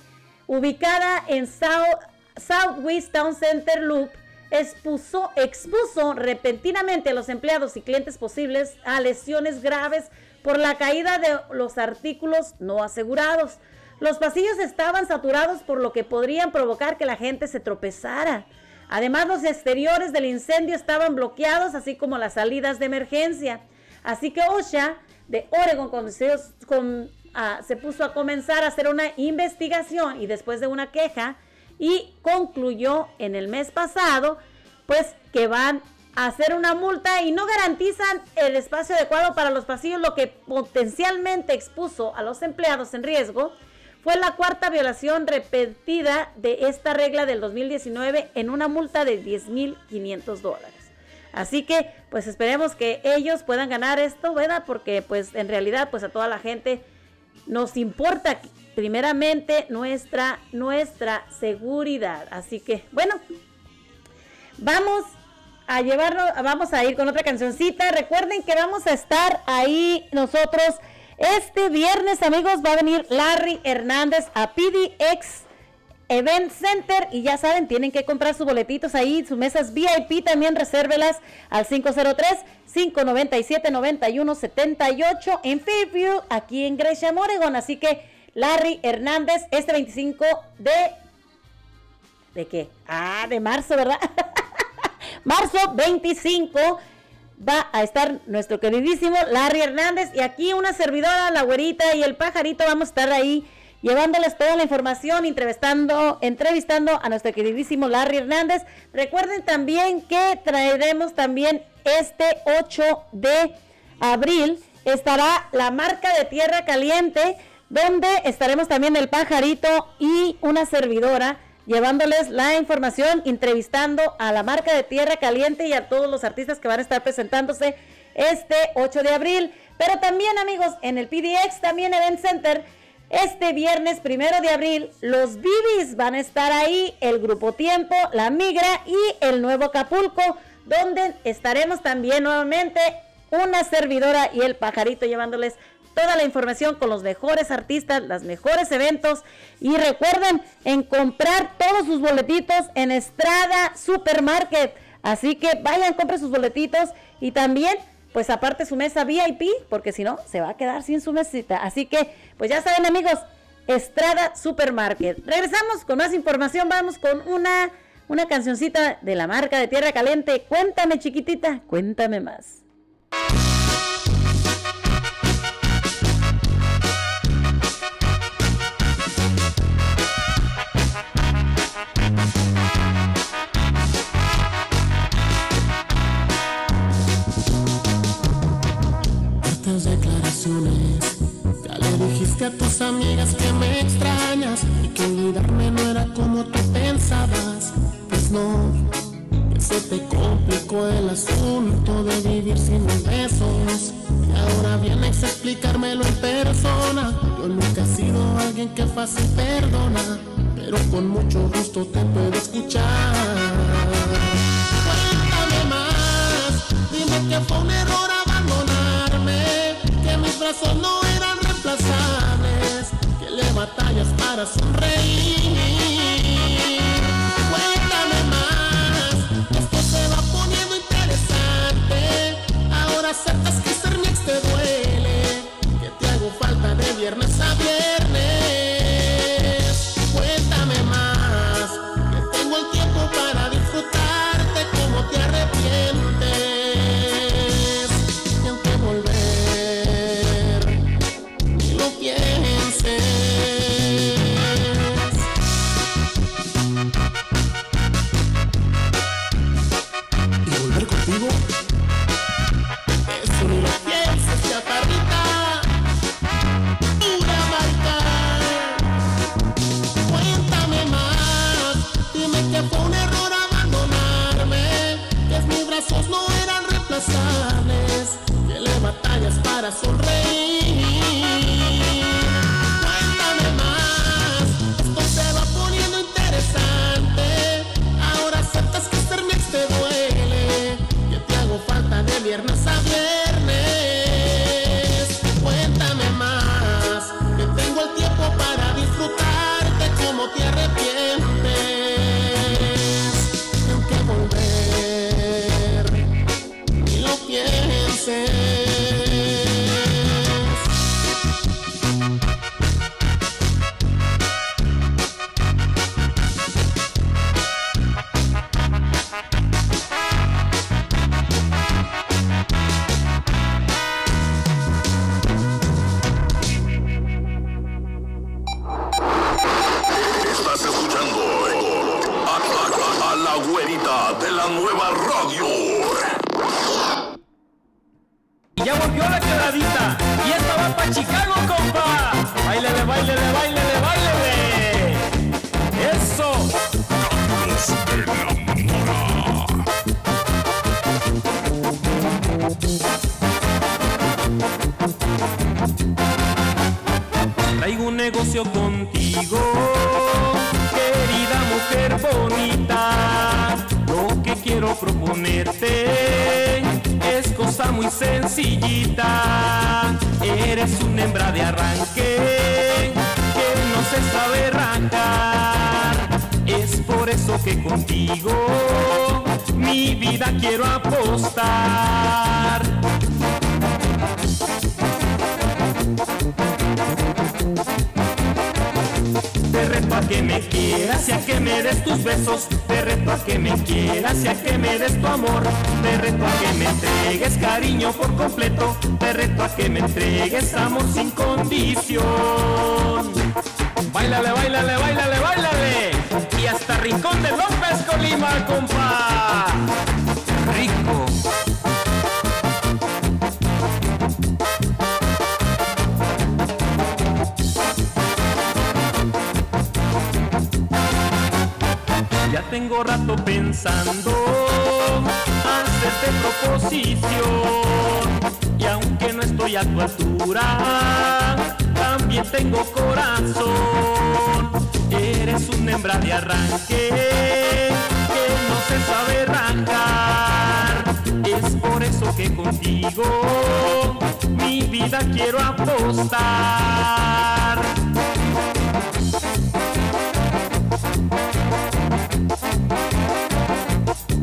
ubicada en South, Southwest Town Center Loop, expuso, expuso repentinamente a los empleados y clientes posibles a lesiones graves por la caída de los artículos no asegurados. Los pasillos estaban saturados por lo que podrían provocar que la gente se tropezara. Además, los exteriores del incendio estaban bloqueados, así como las salidas de emergencia. Así que OSHA de Oregon con- ah, se puso a comenzar a hacer una investigación y después de una queja y concluyó en el mes pasado, pues que van a hacer una multa y no garantizan el espacio adecuado para los pasillos, lo que potencialmente expuso a los empleados en riesgo. Fue la cuarta violación repetida de esta regla del 2019 en una multa de 10.500 dólares. Así que, pues esperemos que ellos puedan ganar esto, ¿verdad? Porque, pues, en realidad, pues a toda la gente nos importa primeramente nuestra, nuestra seguridad. Así que, bueno, vamos a llevarnos, vamos a ir con otra cancioncita. Recuerden que vamos a estar ahí nosotros este viernes, amigos. Va a venir Larry Hernández a PDX Event Center y ya saben, tienen que comprar sus boletitos ahí, sus mesas VIP también resérvelas al 503-597-9178 en Fairview, aquí en Gresham, Oregon. Así que Larry Hernández, este 25 de... ¿De qué? Ah, de marzo, ¿verdad? [LAUGHS] marzo 25 va a estar nuestro queridísimo Larry Hernández y aquí una servidora, la güerita y el pajarito, vamos a estar ahí llevándoles toda la información, entrevistando, entrevistando a nuestro queridísimo Larry Hernández. Recuerden también que traeremos también este 8 de abril, estará la marca de Tierra Caliente, donde estaremos también el pajarito y una servidora llevándoles la información, entrevistando a la marca de Tierra Caliente y a todos los artistas que van a estar presentándose este 8 de abril. Pero también amigos, en el PDX, también Event Center, este viernes primero de abril, los Bibis van a estar ahí, el Grupo Tiempo, la Migra y el Nuevo Acapulco, donde estaremos también nuevamente una servidora y el pajarito llevándoles toda la información con los mejores artistas, los mejores eventos. Y recuerden en comprar todos sus boletitos en Estrada Supermarket. Así que vayan, compren sus boletitos y también pues aparte su mesa VIP, porque si no, se va a quedar sin su mesita. Así que, pues ya saben amigos, Estrada Supermarket. Regresamos con más información, vamos con una, una cancioncita de la marca de Tierra Caliente. Cuéntame chiquitita, cuéntame más. A tus amigas que me extrañas y que olvidarme no era como tú pensabas. Pues no, que se te complicó el asunto de vivir sin mis besos. Y ahora vienes a explicármelo en persona. Yo nunca he sido alguien que fácil perdona, pero con mucho gusto te puedo escuchar. Cuéntame más, dime que fue un error abandonarme, que mis brazos no batallas para sonreír. Cuéntame más, esto se va poniendo interesante, ahora aceptas que ser mi ex Bailale, bailale, bailale, bailale. Y hasta Rincón de López, Colima, compa. Rico. Ya tengo rato pensando hacerte proposición y aunque no estoy a tu altura, también tengo corazón. Eres una hembra de arranque que no se sabe arrancar. Es por eso que contigo mi vida quiero apostar.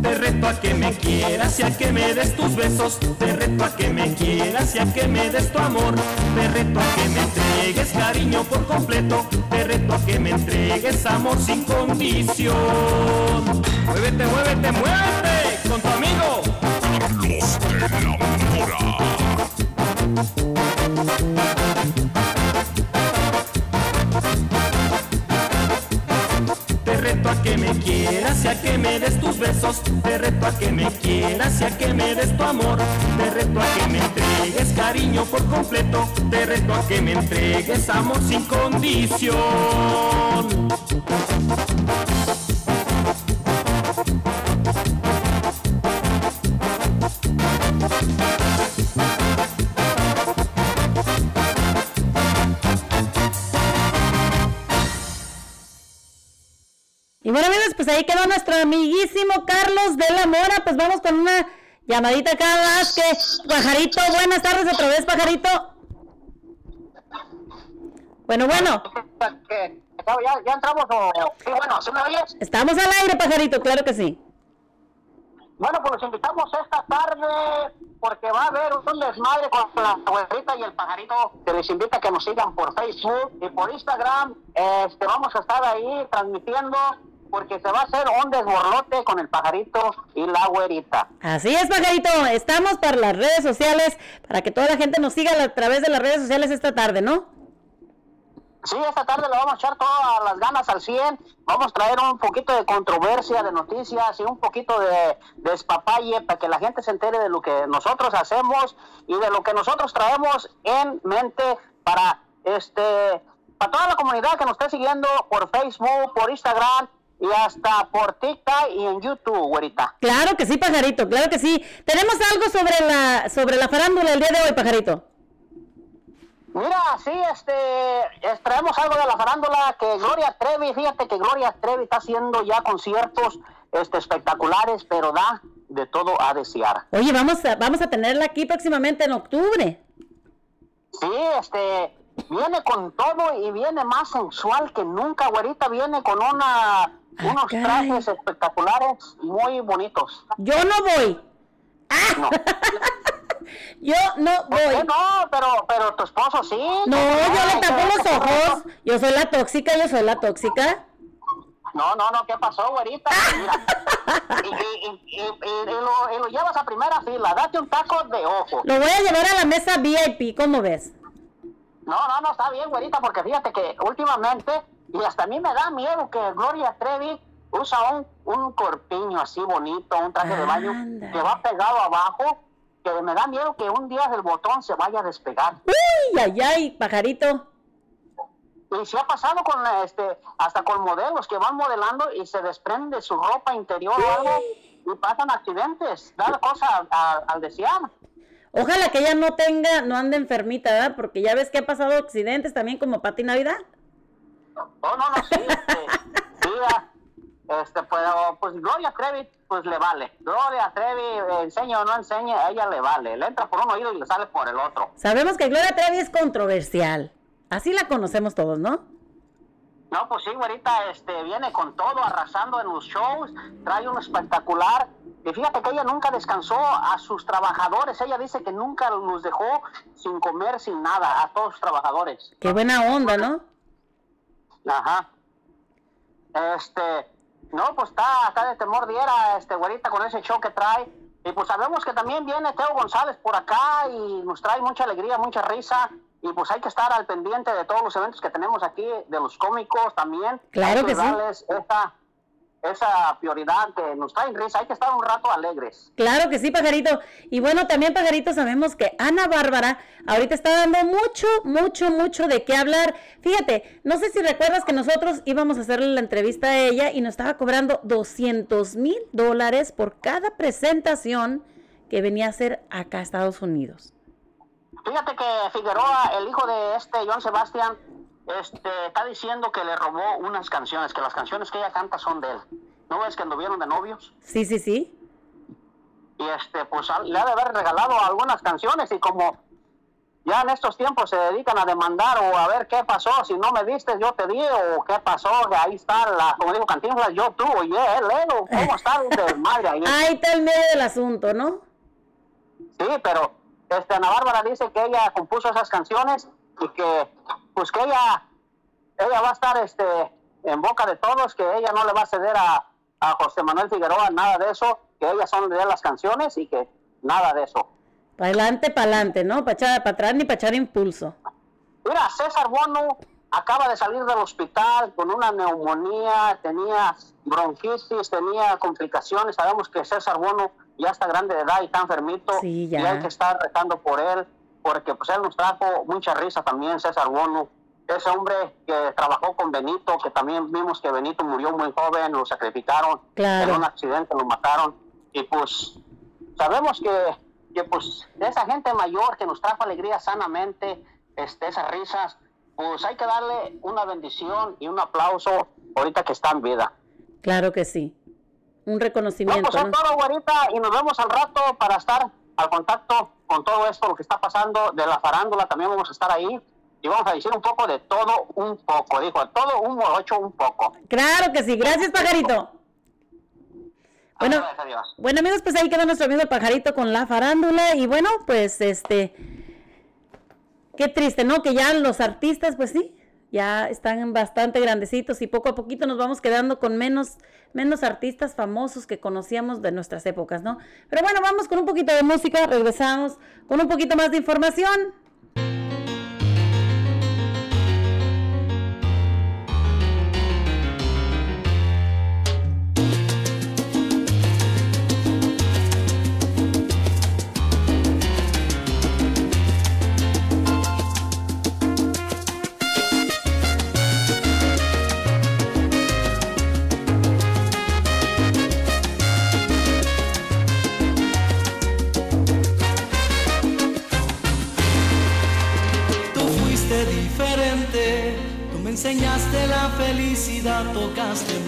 Te reto a que me quieras y a que me des tus besos. Te reto a que me quieras y a que me des tu amor. Te reto a que me cariño por completo. Te reto a que me entregues amor sin condición. Muévete, muévete, muévete con tu amigo. Carlos de la Mora. Me des tus besos. Te reto a que me quieras y a que me des tu amor. Te reto a que me entregues cariño por completo. Te reto a que me entregues amor sin condición. Y bueno, pues ahí quedó nuestro amiguísimo Carlos de la Mora. Pues vamos con una llamadita acá más que Pajarito. Buenas tardes otra vez, Pajarito. Bueno, bueno, ya entramos, o... Sí, bueno, ¿sí me oyes? estamos al aire, Pajarito, claro que sí. Bueno, pues los invitamos esta tarde porque va a haber un desmadre con la abuelita y el pajarito que les invita a que nos sigan por Facebook y por Instagram. Este, vamos a estar ahí transmitiendo porque se va a hacer un desborlote con el pajarito y la güerita. Así es, Pajarito. Estamos para las redes sociales, para que toda la gente nos siga a través de las redes sociales esta tarde, ¿no? Sí, esta tarde le vamos a echar todas las ganas al 100. Vamos a traer un poquito de controversia, de noticias y un poquito de despapalle para que la gente se entere de lo que nosotros hacemos y de lo que nosotros traemos en mente para este para toda la comunidad que nos esté siguiendo por Facebook, por Instagram y hasta por TikTok y en YouTube, güerita. Claro que sí, Pajarito, claro que sí. Tenemos algo sobre la sobre la farándula el día de hoy, Pajarito. Mira, sí, este, es- traemos algo de la farándula que Gloria Trevi, fíjate que Gloria Trevi está haciendo ya conciertos este, espectaculares, pero da de todo a desear. Oye, vamos a, vamos a tenerla aquí próximamente en octubre. Sí, este, viene con todo y viene más sensual que nunca, güerita, viene con una, unos caray. trajes espectaculares muy bonitos. Yo no voy. No, [LAUGHS] Yo no ¿Por qué voy. no, pero, pero tu esposo sí. No, yo le tapo los ojos. Yo soy la tóxica, yo soy la tóxica. No, no, no, ¿qué pasó, güerita? Mira, y, y- y- y- y lo, y lo llevas a primera fila, date un taco de ojo. Lo voy a llevar a la mesa VIP, ¿cómo ves? No, no, no, está bien, güerita, porque fíjate que últimamente, y hasta a mí me da miedo que Gloria Trevi usa un, un corpiño así bonito, un traje de baño que va pegado abajo, que me da miedo que un día el botón se vaya a despegar. Uy, ay, ay, pajarito. Y se ha pasado con este, hasta con modelos que van modelando y se desprende su ropa interior o algo y pasan accidentes. Da la cosa al desear. Ojalá que ella no tenga, no ande enfermita, ¿verdad? Porque ya ves que ha pasado accidentes también como Pati Navidad. Oh, no, no, sí, este, ah, este, pues, oh, pues Gloria Trevi, pues le vale. Gloria Trevi, enseña o no enseña, a ella le vale. Le entra por un oído y le sale por el otro. Sabemos que Gloria Trevi es controversial. Así la conocemos todos, ¿no? No, pues sí, güerita, este, viene con todo, arrasando en los shows, trae un espectacular. Y fíjate que ella nunca descansó a sus trabajadores. Ella dice que nunca los dejó sin comer, sin nada, a todos sus trabajadores. Qué buena onda, ¿no? Ajá. Este, no, pues está, está de temor diera, este, güerita, con ese show que trae. Y pues sabemos que también viene Teo González por acá y nos trae mucha alegría, mucha risa. Y pues hay que estar al pendiente de todos los eventos que tenemos aquí, de los cómicos también. Claro Hay que sí. darles esa, prioridad que nos traen risa. Hay que estar un rato alegres. Claro que sí, pajarito. Y bueno, también, pajarito, sabemos que Ana Bárbara ahorita está dando mucho, mucho, mucho de qué hablar. Fíjate, no sé si recuerdas que nosotros íbamos a hacerle la entrevista a ella y nos estaba cobrando 200 mil dólares por cada presentación que venía a hacer acá a Estados Unidos. Fíjate que Figueroa, el hijo de este John Sebastián, este, está diciendo que le robó unas canciones, que las canciones que ella canta son de él. ¿No ves que anduvieron de novios? Sí, sí, sí. Y este, pues le ha de haber regalado algunas canciones y como ya en estos tiempos se dedican a demandar o a ver qué pasó, si no me diste yo te di o qué pasó, ahí está la, como dijo Cantinflas, yo tú, oye, él, él, cómo está el [LAUGHS] madre ahí. Ahí está el medio del asunto, ¿no? Sí, pero este, Ana Bárbara dice que ella compuso esas canciones y que, pues que ella, ella va a estar este, en boca de todos, que ella no le va a ceder a, a José Manuel Figueroa nada de eso, que ellas son de las canciones y que nada de eso. Para adelante, para adelante, ¿no? Para echar para atrás ni para echar impulso. Mira, César Bono acaba de salir del hospital con una neumonía, tenía bronquitis, tenía complicaciones. Sabemos que César Bono ya está grande de edad y está enfermito. Sí, ya. Y hay que estar rezando por él, porque pues él nos trajo mucha risa también, César Bono. Ese hombre que trabajó con Benito, que también vimos que Benito murió muy joven, lo sacrificaron Claro. en un accidente, lo mataron. Y pues sabemos que, que pues de esa gente mayor que nos trajo alegría sanamente, este, esas risas, pues hay que darle una bendición y un aplauso ahorita que está en vida. Claro que sí. Un No, reconocimiento, pues es ¿no? todo, güerita, y nos vemos al rato para estar al contacto con todo esto, lo que está pasando de la farándula, también vamos a estar ahí y vamos a decir un poco de todo un poco, dijo, todo un morocho un poco. Claro que sí. Gracias, pajarito. Bueno, Adiós, bueno amigos, pues ahí queda nuestro amigo el pajarito con la farándula y bueno, pues este, qué triste, ¿no? Que ya los artistas, pues sí, ya están bastante grandecitos y poco a poquito nos vamos quedando con menos, menos artistas famosos que conocíamos de nuestras épocas, ¿no? Pero bueno, vamos con un poquito de música, regresamos con un poquito más de información. Felicidad, tocaste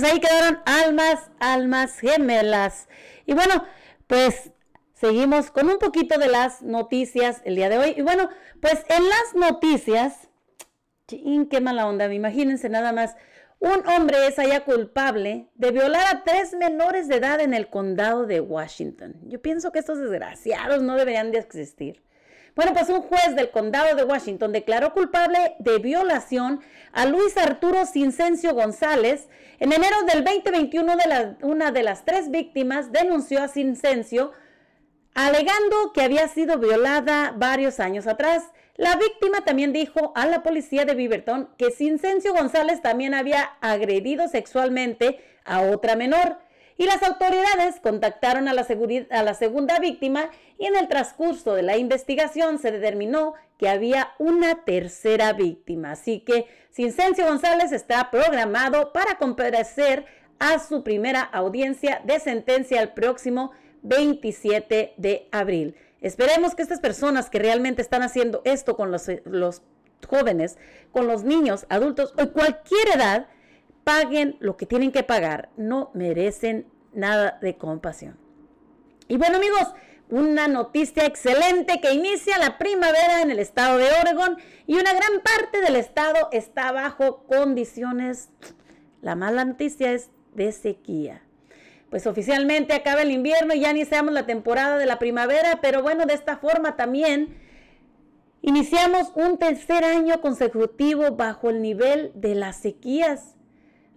pues ahí quedaron almas, almas gemelas. Y bueno, pues seguimos con un poquito de las noticias el día de hoy. Y bueno, pues en las noticias, chin, qué mala onda, imagínense nada más. Un hombre es allá culpable de violar a tres menores de edad en el condado de Washington. Yo pienso que estos desgraciados no deberían de existir. Bueno, pues un juez del condado de Washington declaró culpable de violación a Luis Arturo Cincencio González. En enero del 2021, de una de las tres víctimas denunció a Cincencio alegando que había sido violada varios años atrás. La víctima también dijo a la policía de Beaverton que Cincencio González también había agredido sexualmente a otra menor. Y las autoridades contactaron a la, segunda víctima y en el transcurso de la investigación se determinó que había una tercera víctima. Así que Cincencio González está programado para comparecer a su primera audiencia de sentencia el próximo 27 de abril. Esperemos que estas personas que realmente están haciendo esto con los jóvenes, con los niños, adultos o cualquier edad, paguen lo que tienen que pagar. No merecen nada de compasión. Y bueno amigos, una noticia excelente que inicia la primavera en el estado de Oregon y una gran parte del estado está bajo condiciones, la mala noticia es de sequía. Pues oficialmente acaba el invierno y ya iniciamos la temporada de la primavera, pero bueno, de esta forma también iniciamos un tercer año consecutivo bajo el nivel de las sequías.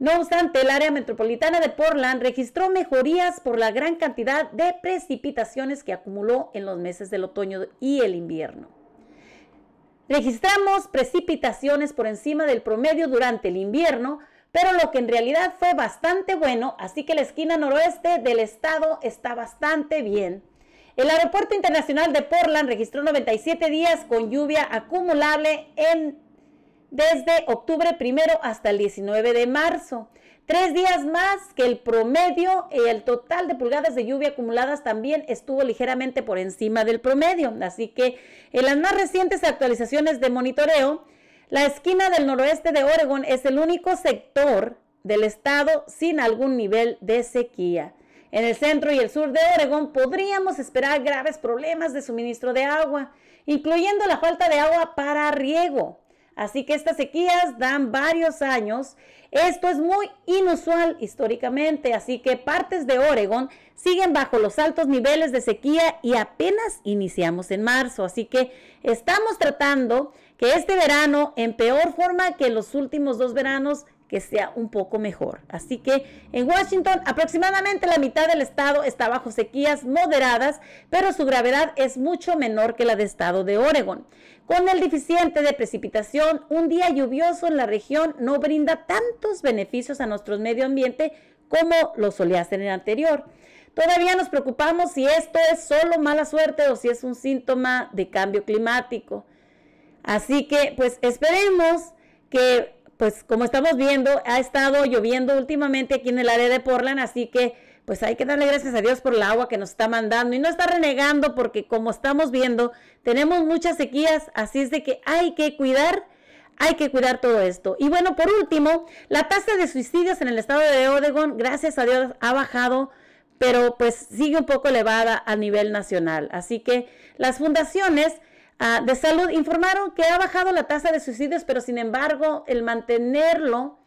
No obstante, el área metropolitana de Portland registró mejorías por la gran cantidad de precipitaciones que acumuló en los meses del otoño y el invierno. Registramos precipitaciones por encima del promedio durante el invierno, pero lo que en realidad fue bastante bueno, así que la esquina noroeste del estado está bastante bien. El Aeropuerto Internacional de Portland registró 97 días con lluvia acumulable en desde octubre primero hasta el 19 de marzo. Tres días más que el promedio, el total de pulgadas de lluvia acumuladas también estuvo ligeramente por encima del promedio. Así que en las más recientes actualizaciones de monitoreo, la esquina del noroeste de Oregon es el único sector del estado sin algún nivel de sequía. En el centro y el sur de Oregon podríamos esperar graves problemas de suministro de agua, incluyendo la falta de agua para riego. Así que estas sequías dan varios años. Esto es muy inusual históricamente, así que partes de Oregon siguen bajo los altos niveles de sequía y apenas iniciamos en marzo. Así que estamos tratando que este verano, en peor forma que los últimos dos veranos, que sea un poco mejor. Así que en Washington aproximadamente la mitad del estado está bajo sequías moderadas, pero su gravedad es mucho menor que la del estado de Oregon. Con el deficiente de precipitación, un día lluvioso en la región no brinda tantos beneficios a nuestro medio ambiente como lo solía hacer en el anterior. Todavía nos preocupamos si esto es solo mala suerte o si es un síntoma de cambio climático. Así que pues esperemos que pues como estamos viendo, ha estado lloviendo últimamente aquí en el área de Portland, así que pues hay que darle gracias a Dios por el agua que nos está mandando y no está renegando porque como estamos viendo, tenemos muchas sequías, así es de que hay que cuidar, hay que cuidar todo esto. Y bueno, por último, la tasa de suicidios en el estado de Oregon, gracias a Dios, ha bajado pero pues sigue un poco elevada a nivel nacional. Así que las fundaciones ah, de salud informaron que ha bajado la tasa de suicidios, pero sin embargo el mantenerlo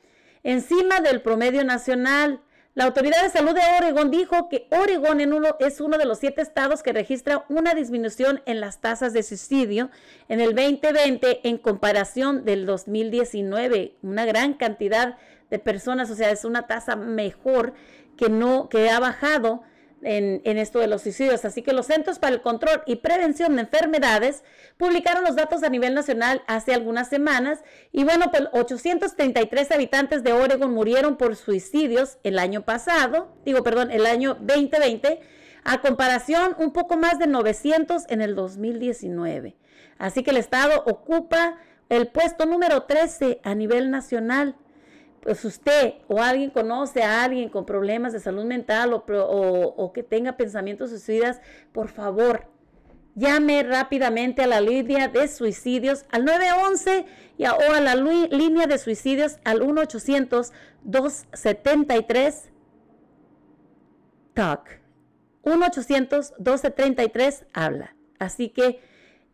encima del promedio nacional. La Autoridad de Salud de Oregon dijo que Oregon en uno, es uno de los siete estados que registra una disminución en las tasas de suicidio en el 2020 en comparación del 2019. Una gran cantidad de personas, o sea, es una tasa mejor que no que ha bajado en, esto de los suicidios. Así que los Centros para el Control y Prevención de Enfermedades publicaron los datos a nivel nacional hace algunas semanas y bueno, pues 833 habitantes de Oregon murieron por suicidios el año pasado, digo, perdón, el año 2020, a comparación un poco más de 900 en el 2019. Así que el estado ocupa el puesto número 13 a nivel nacional pues usted o alguien conoce a alguien con problemas de salud mental o, que tenga pensamientos suicidas, por favor, llame rápidamente a la línea de suicidios al 911 y o a la línea de suicidios al 1-800-273 TALK. 1-800-1233 habla. Así que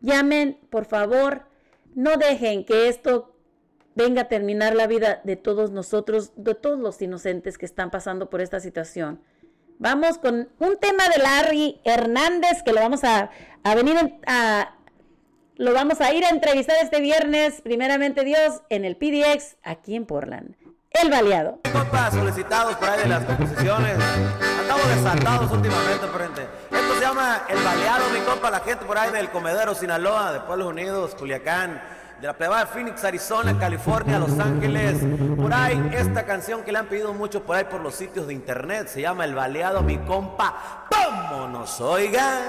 llamen, por favor, no dejen que esto venga a terminar la vida de todos nosotros, de todos los inocentes que están pasando por esta situación. Vamos con un tema de Larry Hernández que lo vamos a, a venir en- a lo vamos a ir a entrevistar este viernes, primeramente Dios, en el PDX aquí en Portland. El baleado. compas solicitados por ahí de las composiciones. Andamos desatados últimamente, frente. Esto se llama El Baleado, mi compa, la gente por ahí del Comedero, Sinaloa, de Pueblos Unidos, Culiacán, de la plebada de Phoenix, Arizona, California, Los Ángeles. Por ahí, esta canción que le han pedido mucho por ahí por los sitios de internet, se llama El Baleado, mi compa. ¡Vámonos, oiga!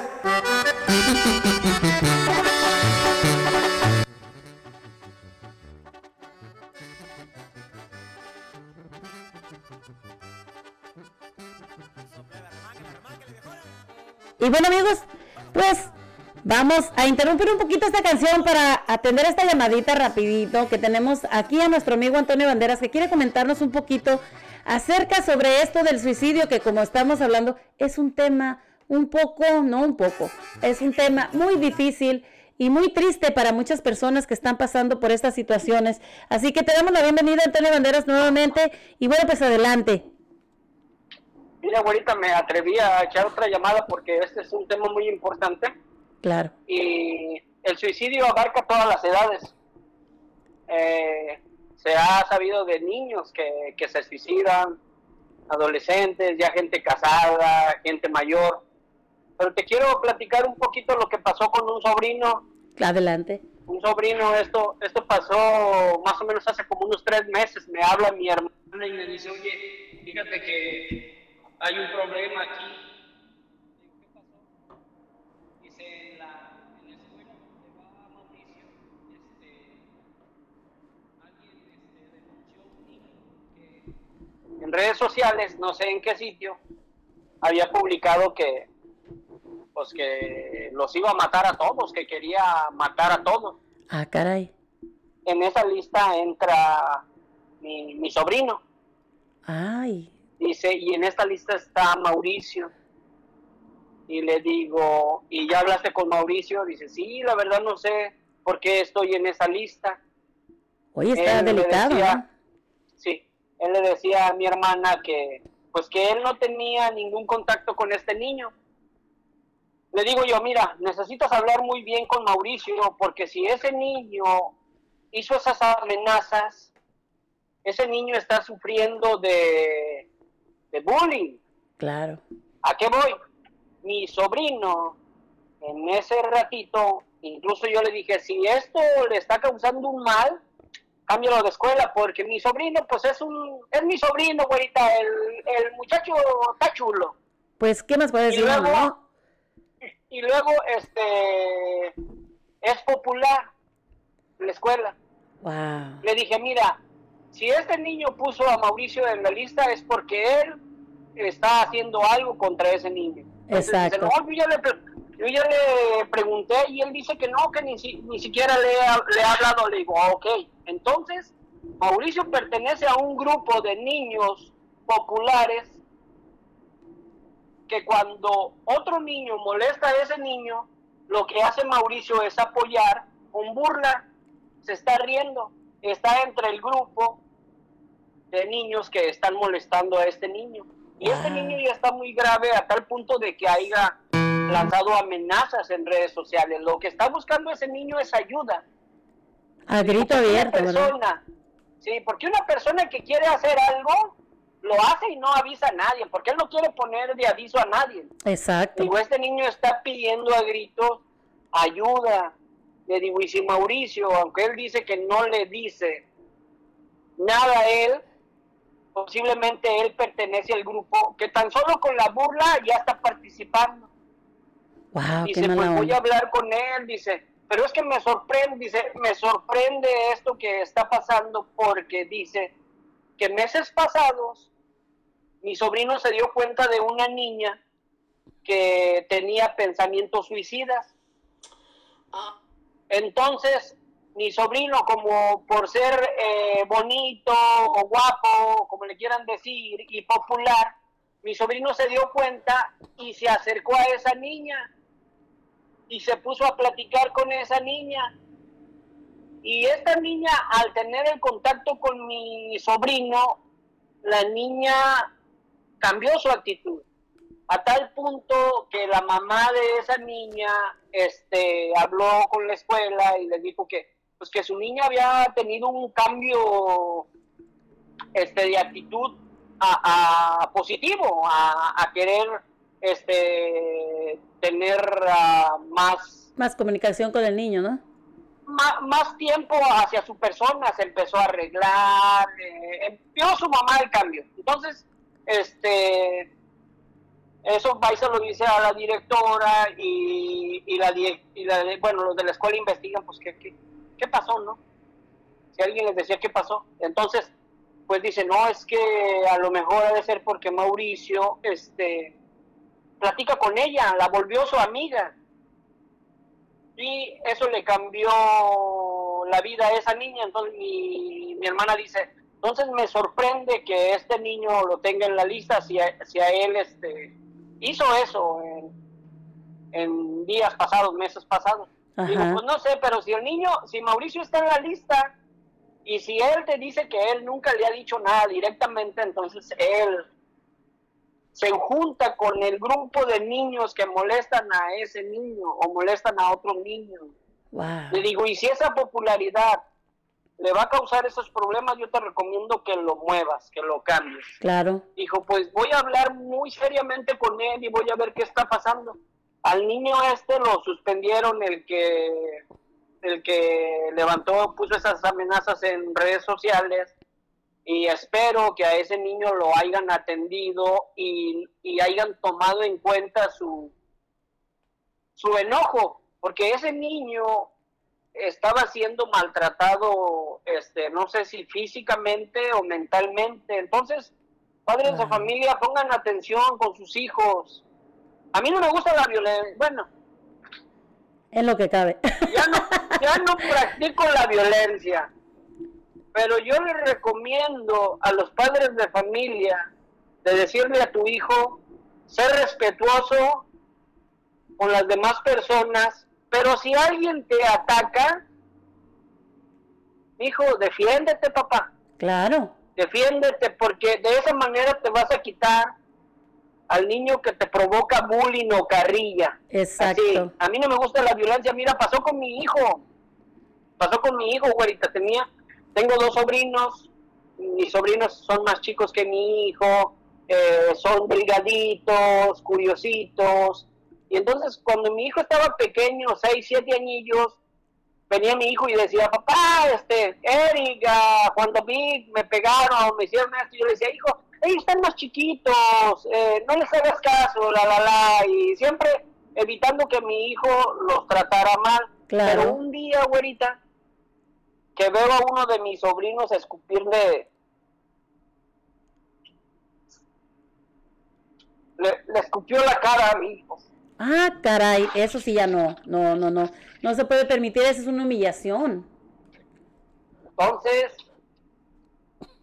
Y bueno amigos, pues vamos a interrumpir un poquito esta canción para atender esta llamadita rapidito que tenemos aquí a nuestro amigo Antonio Banderas que quiere comentarnos un poquito acerca sobre esto del suicidio que como estamos hablando es un tema un poco, no un poco, es un tema muy difícil y muy triste para muchas personas que están pasando por estas situaciones. Así que te damos la bienvenida Antonio Banderas nuevamente y bueno pues adelante. Mira, ahorita me atreví a echar otra llamada porque este es un tema muy importante Claro. y el suicidio abarca todas las edades. Eh, se ha sabido de niños que, que se suicidan, adolescentes, ya gente casada, gente mayor. Pero te quiero platicar un poquito lo que pasó con un sobrino. Adelante. Un sobrino, esto, esto pasó más o menos hace como unos tres meses. Me habla mi hermana y me dice, oye, fíjate que hay un problema aquí. ¿Qué pasó? Dice, en la, en la escuela donde va Mauricio, este, alguien este, denunció a un niño que en redes sociales, no sé en qué sitio, había publicado que pues que los iba a matar a todos, que quería matar a todos. Ah, caray. En esa lista entra mi, mi sobrino, Ay. dice, y en esta lista está Mauricio. Y le digo, ¿y ya hablaste con Mauricio? Dice, sí, la verdad no sé por qué estoy en esa lista. Oye, está Él delicado, decía- ¿no? Él le decía a mi hermana que, pues que él no tenía ningún contacto con este niño. Le digo yo, mira, necesitas hablar muy bien con Mauricio, porque si ese niño hizo esas amenazas, ese niño está sufriendo de, de bullying. Claro. ¿A qué voy? Mi sobrino, en ese ratito, incluso yo le dije, si esto le está causando un mal, cámbialo de escuela, porque mi sobrino, pues es un, es mi sobrino, güerita, el, el muchacho está chulo. Pues, ¿qué más puede Y decir? no? Y luego, este, es popular en la escuela. Wow. Le dije, mira, si este niño puso a Mauricio en la lista es porque él está haciendo algo contra ese niño. Entonces dice, Exacto. no, yo ya, le, yo ya le pregunté y él dice que no, que ni, si- ni siquiera le, ha- le ha hablado. Le digo, "Ah, ok, entonces Mauricio pertenece a un grupo de niños populares que cuando otro niño molesta a ese niño, lo que hace Mauricio es apoyar con burla, se está riendo, está entre el grupo de niños que están molestando a este niño. Y este niño ya está muy grave a tal punto de que haya lanzado amenazas en redes sociales. Lo que está buscando ese niño es ayuda. A grito abierto, persona, sí, porque una persona que quiere hacer algo, lo hace y no avisa a nadie, porque él no quiere poner de aviso a nadie. Exacto. Digo, este niño está pidiendo a gritos ayuda. Le digo, y si Mauricio, aunque él dice que no le dice nada a él, posiblemente él pertenece al grupo que tan solo con la burla ya está participando. Wow, dice, pues voy a hablar con él, dice, pero es que me sorprende, dice, me sorprende esto que está pasando porque dice que meses pasados mi sobrino se dio cuenta de una niña que tenía pensamientos suicidas. Entonces, mi sobrino, como por ser eh, bonito o guapo, como le quieran decir, y popular, mi sobrino se dio cuenta y se acercó a esa niña y se puso a platicar con esa niña. Y esta niña, al tener el contacto con mi sobrino, la niña cambió su actitud a tal punto que la mamá de esa niña este habló con la escuela y les dijo que pues que su niña había tenido un cambio este de actitud a, positivo a querer este tener ah, más Más comunicación con el niño, ¿no? ma- más tiempo hacia su persona, se empezó a arreglar, eh, vio su mamá el cambio. Entonces, este, eso va y se lo dice a la directora y, y la, y la bueno, los de la escuela investigan, pues, ¿qué, qué, qué pasó, no? Si alguien les decía qué pasó. Entonces, pues dice, no, es que a lo mejor ha de ser porque Mauricio, este, platica con ella, la volvió su amiga y eso le cambió la vida a esa niña. Entonces mi, mi hermana dice, entonces me sorprende que este niño lo tenga en la lista si a, si a él este, hizo eso en, en días pasados, meses pasados. Digo, pues no sé, pero si el niño, si Mauricio está en la lista y si él te dice que él nunca le ha dicho nada directamente, entonces él se junta con el grupo de niños que molestan a ese niño o molestan a otro niño. Wow. Le digo, y si esa popularidad le va a causar esos problemas, yo te recomiendo que lo muevas, que lo cambies. Claro. Dijo, pues voy a hablar muy seriamente con él y voy a ver qué está pasando. Al niño este lo suspendieron el que el que levantó, puso esas amenazas en redes sociales y espero que a ese niño lo hayan atendido y, y hayan tomado en cuenta su, su enojo, porque ese niño estaba siendo maltratado, este, no sé si físicamente o mentalmente. Entonces, padres de familia, pongan atención con sus hijos. A mí no me gusta la violencia. Bueno, Es lo que cabe. ya no, ya no [LAUGHS] practico la violencia, pero yo le recomiendo a los padres de familia de decirle a tu hijo, ser respetuoso con las demás personas, pero si alguien te ataca, hijo, defiéndete, papá, Claro. defiéndete, porque de esa manera te vas a quitar al niño que te provoca bullying o carrilla. Exacto. Así, a mí no me gusta la violencia. Mira, pasó con mi hijo. Pasó con mi hijo, güerita. Tenía, tengo dos sobrinos. Mis sobrinos son más chicos que mi hijo. eh, son brigaditos, curiositos. Y entonces, cuando mi hijo estaba pequeño, seis, siete añillos, venía mi hijo y decía, papá, este, Eric, ah, Juan David, me pegaron, me hicieron esto. Y yo le decía, hijo, ellos están más chiquitos, eh, no les hagas caso, la, la, la. Y siempre evitando que mi hijo los tratara mal. Claro. Pero un día, güerita, que veo a uno de mis sobrinos escupirle, le, le escupió la cara a mi hijo. Ah, caray, eso sí ya no, no, no, no. No se puede permitir, eso es una humillación. Entonces,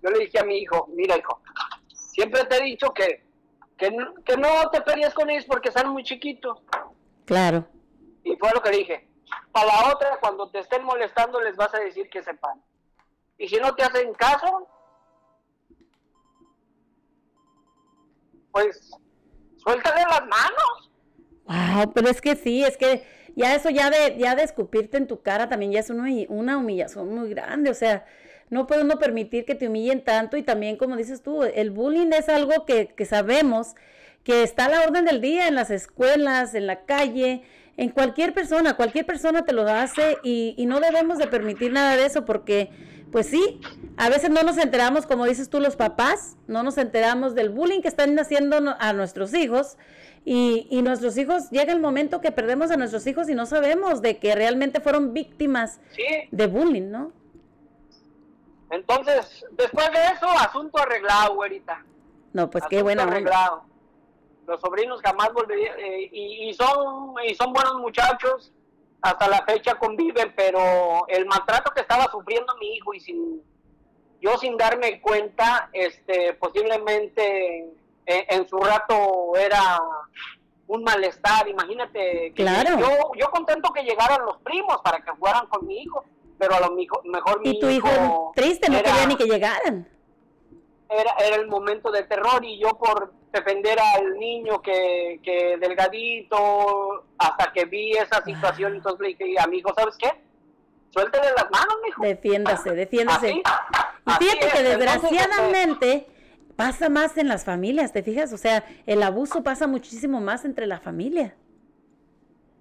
yo le dije a mi hijo, mira hijo, siempre te he dicho que, que, no- que no te pelees con ellos porque están muy chiquitos. Claro. Y fue lo que le dije. Para la otra, cuando te estén molestando, les vas a decir que sepan. Y si no te hacen caso, pues suéltale las manos. Wow, pero es que sí, es que ya eso ya de, ya de escupirte en tu cara también ya es una, una humillación muy grande, o sea, no puede uno permitir que te humillen tanto y también como dices tú, el bullying es algo que, que sabemos que está a la orden del día en las escuelas, en la calle, en cualquier persona, cualquier persona te lo hace y, y no debemos de permitir nada de eso porque, pues sí, a veces no nos enteramos, como dices tú, los papás, no nos enteramos del bullying que están haciendo a nuestros hijos y, y nuestros hijos, llega el momento que perdemos a nuestros hijos y no sabemos de que realmente fueron víctimas Sí. de bullying, ¿no? Entonces, después de eso, asunto arreglado, güerita. No, pues qué Asunto onda. arreglado. Los sobrinos jamás volverían, eh, y, y son, y son buenos muchachos. hasta la fecha conviven, pero el maltrato que estaba sufriendo mi hijo y sin yo sin darme cuenta, este, posiblemente eh, en su rato era un malestar, imagínate. Que Claro. Yo, yo contento que llegaran los primos para que jugaran con mi hijo, pero a lo mejor mi Y tu hijo triste, no era- quería ni que llegaran. era, era el momento de terror y yo por defender al niño que, que delgadito, hasta que vi esa situación, entonces le dije, amigo, ¿sabes qué? Suéltele las manos, mijo. Defiéndase, defiéndase. Así, Y fíjate es, que entonces, desgraciadamente pasa más en las familias, ¿te fijas? O sea, el abuso pasa muchísimo más entre la familia.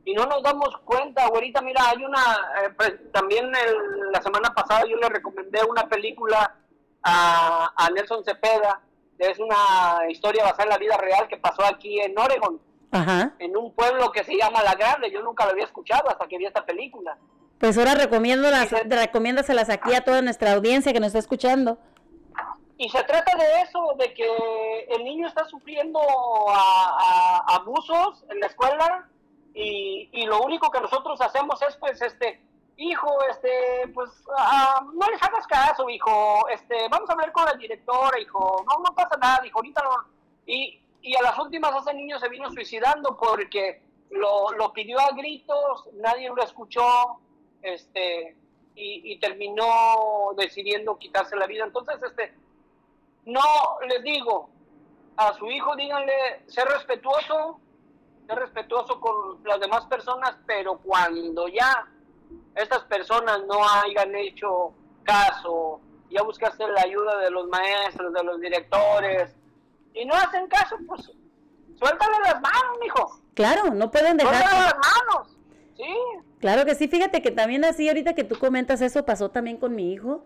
y no nos damos cuenta, güerita, mira, hay una, eh, pues, también el- la semana pasada yo le recomendé una película a, a Nelson Cepeda, es una historia basada en la vida real que pasó aquí en Oregon, Ajá. en un pueblo que se llama La Grande, yo nunca lo había escuchado hasta que vi esta película. Pues ahora recomiéndaselas aquí a toda nuestra audiencia que nos está escuchando. Y se trata de eso, de que el niño está sufriendo a- a- abusos en la escuela y, y lo único que nosotros hacemos es pues este, hijo, este, pues ah, no les hagas caso, hijo, este, vamos a hablar con la directora, hijo, no, no pasa nada, hijo, ahorita no. Y, y a las últimas ese niño se vino suicidando porque lo, lo pidió a gritos, nadie lo escuchó, este, y, terminó decidiendo quitarse la vida. Entonces, este, no les digo a su hijo, díganle, ser respetuoso, ser respetuoso con las demás personas, pero cuando ya estas personas no hayan hecho caso, ya buscaste la ayuda de los maestros, de los directores, y no hacen caso, pues suéltale las manos, mijo. Claro, no pueden Suéltale dejar. las manos. Sí. Claro que sí, fíjate que también así, ahorita que tú comentas eso, pasó también con mi hijo.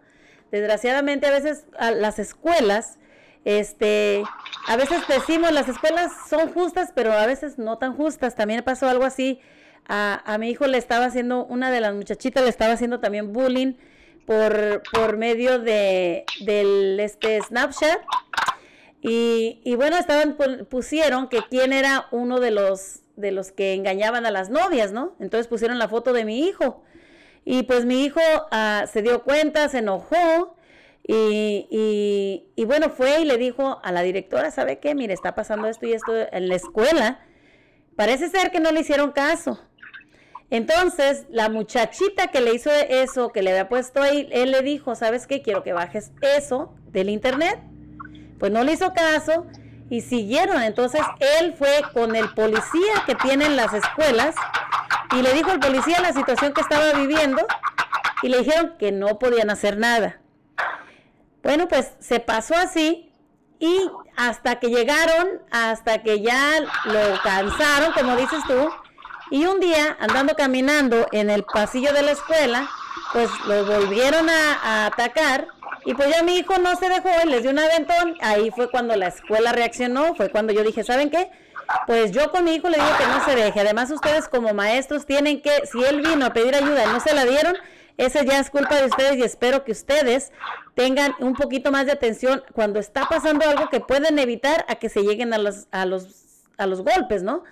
Desgraciadamente a veces a las escuelas, este, a veces decimos las escuelas son justas, pero a veces no tan justas. También pasó algo así. A, mi hijo le estaba haciendo, una de las muchachitas le estaba haciendo también bullying por, por medio de, del este, Snapchat. Y, y bueno, estaban pusieron que quién era uno de los de los que engañaban a las novias, ¿no? Entonces pusieron la foto de mi hijo. Y pues mi hijo ah, se dio cuenta, se enojó y, y- y bueno, fue y le dijo a la directora, ¿sabe qué? Mire, está pasando esto y esto en la escuela. Parece ser que no le hicieron caso. Entonces, la muchachita que le hizo eso, que le había puesto ahí, él le dijo, ¿sabes qué? Quiero que bajes eso del internet. Pues no le hizo caso y siguieron. Entonces, él fue con el policía que tienen las escuelas y le dijo al policía la situación que estaba viviendo y le dijeron que no podían hacer nada. Bueno, pues se pasó así y hasta que llegaron, hasta que ya lo cansaron, como dices tú, y un día andando caminando en el pasillo de la escuela, pues lo volvieron a, a atacar y pues ya mi hijo no se dejó y les dio un aventón. Ahí fue cuando la escuela reaccionó, fue cuando yo dije, ¿saben qué? Pues yo con mi hijo le digo que no se deje. Además ustedes como maestros tienen que, si él vino a pedir ayuda y no se la dieron, esa ya es culpa de ustedes y espero que ustedes tengan un poquito más de atención cuando está pasando algo que pueden evitar a que se lleguen a los, a los, a los golpes, ¿no?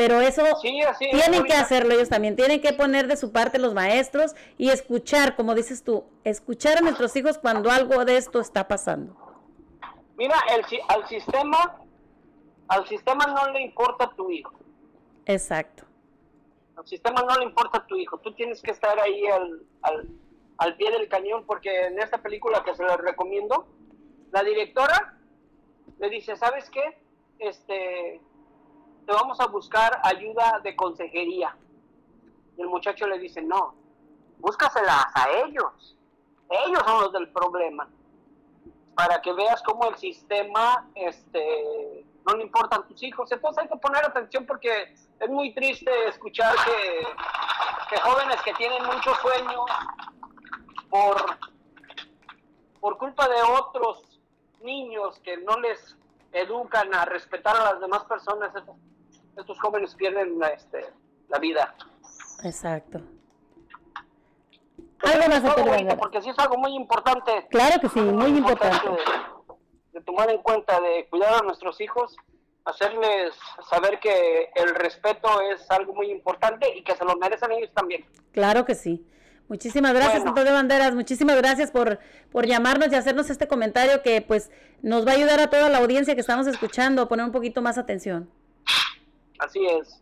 Pero eso Sí, así es, tienen que hacerlo ellos también, tienen que poner de su parte los maestros y escuchar, como dices tú, escuchar a nuestros hijos cuando algo de esto está pasando. Mira, el, al sistema, al sistema no le importa tu hijo. Exacto. Al sistema no le importa tu hijo. Tú tienes que estar ahí al, al, al pie del cañón porque en esta película que se les recomiendo, la directora le dice, ¿sabes qué? Este, te vamos a buscar ayuda de consejería. Y el muchacho le dice, no, búscaselas a ellos. Ellos son los del problema. Para que veas cómo el sistema este, no le importan tus hijos. Entonces hay que poner atención porque es muy triste escuchar que, que jóvenes que tienen mucho sueño por, por culpa de otros niños que no les educan a respetar a las demás personas, estos, estos jóvenes pierden la, este, la vida. Exacto. Algo más es Banderas. porque sí es algo muy importante. Claro que sí, muy importante. de, de tomar en cuenta, de cuidar a nuestros hijos hacerles saber que el respeto es algo muy importante y que se lo merecen ellos también. Claro que sí. Muchísimas gracias, Bueno. Antonio Banderas. Muchísimas gracias por, por llamarnos y hacernos este comentario que pues nos va a ayudar a toda la audiencia que estamos escuchando a poner un poquito más atención. Así es.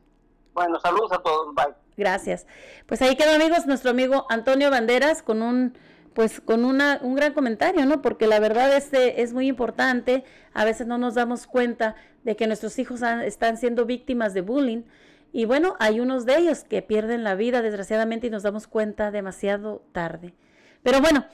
Bueno, saludos a todos. Bye. Gracias. Pues ahí quedó, amigos, nuestro amigo Antonio Banderas con un pues con una, un gran comentario, ¿no? Porque la verdad este es muy importante. A veces no nos damos cuenta de que nuestros hijos han- están siendo víctimas de bullying. Y bueno, hay unos de ellos que pierden la vida, desgraciadamente, y nos damos cuenta demasiado tarde. Pero bueno,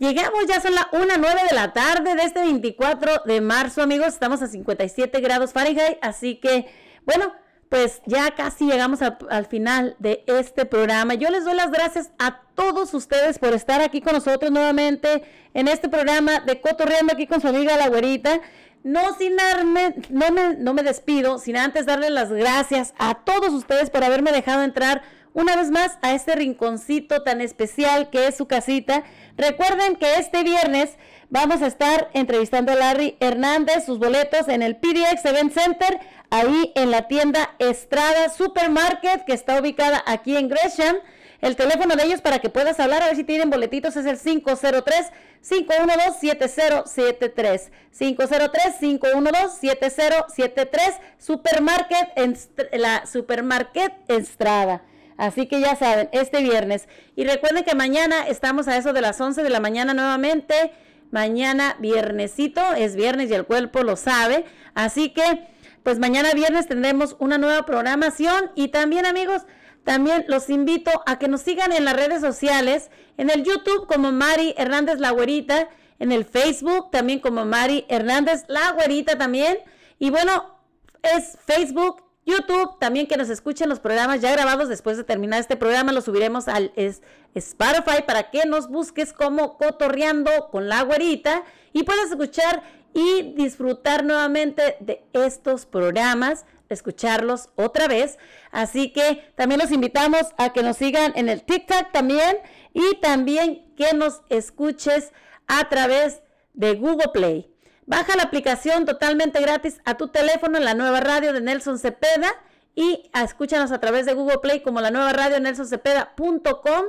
Llegamos, ya son las 1, 9 de la tarde de este 24 de marzo, amigos. Estamos a 57 grados Fahrenheit, así que, bueno, pues ya casi llegamos al final de este programa. Yo les doy las gracias a todos ustedes por estar aquí con nosotros nuevamente en este programa de Cotorreando aquí con su amiga La Güerita. No sin no me, no me despido, sin antes darles las gracias a todos ustedes por haberme dejado entrar una vez más a este rinconcito tan especial que es su casita. Recuerden que este viernes vamos a estar entrevistando a Larry Hernández, sus boletos en el PDX Event Center, ahí en la tienda Estrada Supermarket, que está ubicada aquí en Gresham. El teléfono de ellos para que puedas hablar, a ver si tienen boletitos, es el 503-512-7073. 503-512-7073. Supermarket, en, la Supermarket Estrada. Así que ya saben, este viernes. Y recuerden que mañana estamos a eso de las 11 de la mañana nuevamente. Mañana viernesito, es viernes y el cuerpo lo sabe. Así que, pues mañana viernes tendremos una nueva programación. Y también amigos, también los invito a que nos sigan en las redes sociales. En el YouTube como Mari Hernández La Güerita. En el Facebook también como Mari Hernández La Güerita también. Y bueno, es Facebook, YouTube, también que nos escuchen los programas ya grabados después de terminar este programa, los subiremos al es- Spotify para que nos busques como Cotorreando con la güerita y puedas escuchar y disfrutar nuevamente de estos programas, escucharlos otra vez. Así que también los invitamos a que nos sigan en el TikTok también y también que nos escuches a través de Google Play. Baja la aplicación totalmente gratis a tu teléfono la nueva radio de Nelson Cepeda y escúchanos a través de Google Play como la nueva radio nelsoncepeda.com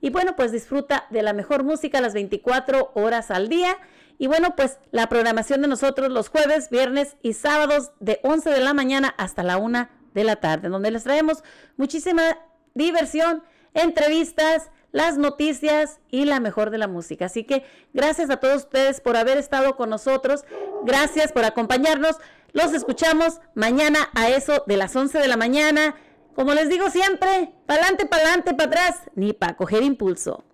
y bueno, pues disfruta de la mejor música las 24 horas al día. Y bueno, pues la programación de nosotros los jueves, viernes y sábados de 11 de la mañana hasta la 1 de la tarde, donde les traemos muchísima diversión, entrevistas, las noticias y la mejor de la música. Así que gracias a todos ustedes por haber estado con nosotros. Gracias por acompañarnos. Los escuchamos mañana a eso de las 11 de la mañana. Como les digo siempre, pa'lante, pa'lante, para atrás, ni para coger impulso.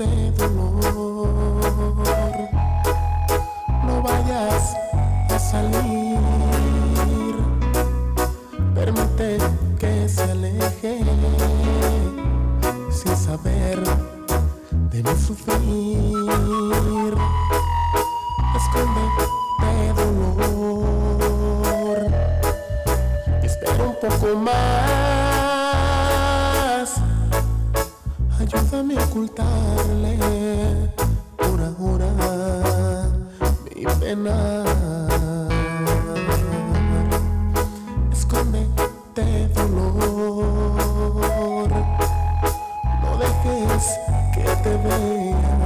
Escóndete dolor, no vayas a salir, permite que se aleje sin saber de mi sufrir. Escóndete dolor, espera un poco más. A ocultarle por ahora mi pena. Escóndete dolor, no dejes que te vea.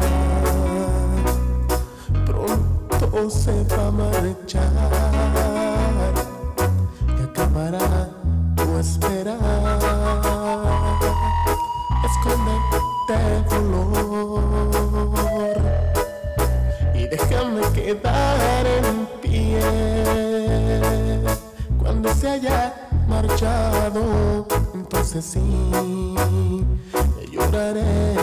Pronto se va a marchar marchado entonces sí lloraré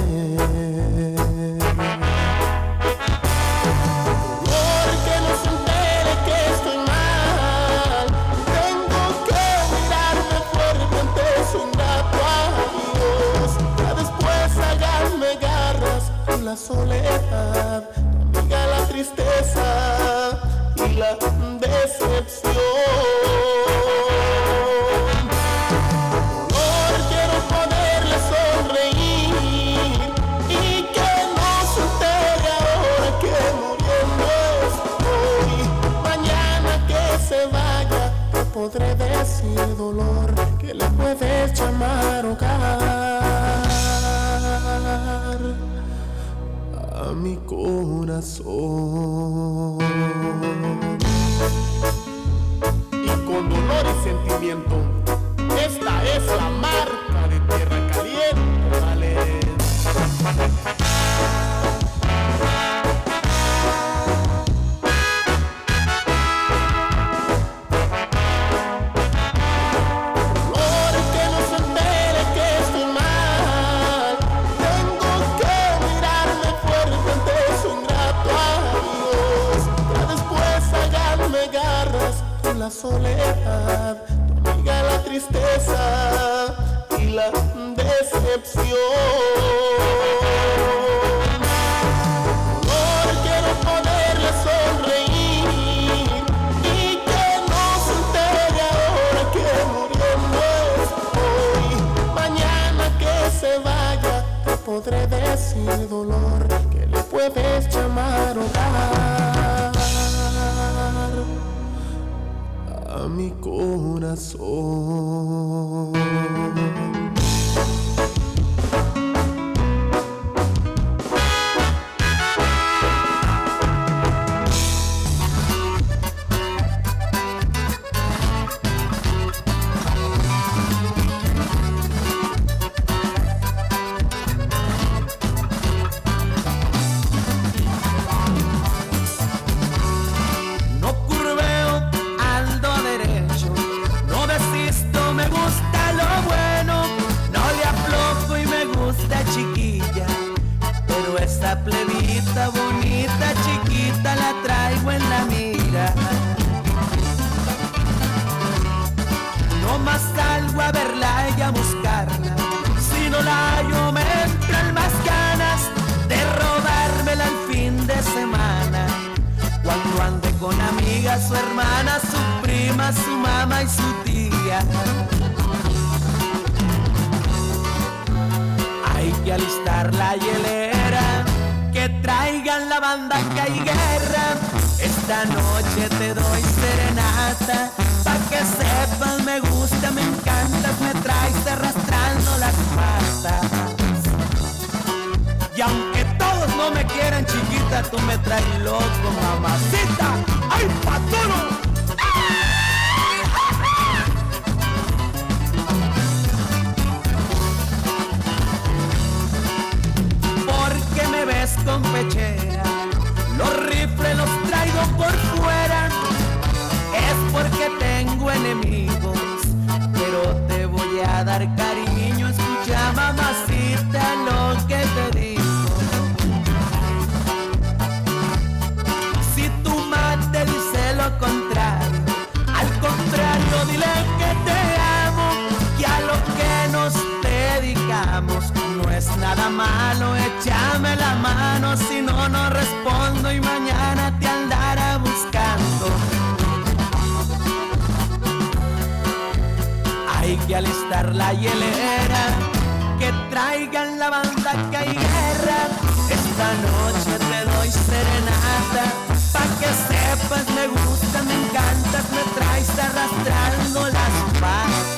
y que al estar la hielera, que traigan la banda que hay guerra. Esta noche te doy serenata, pa' que sepas me gusta, me encantas, me traes arrastrando las patas.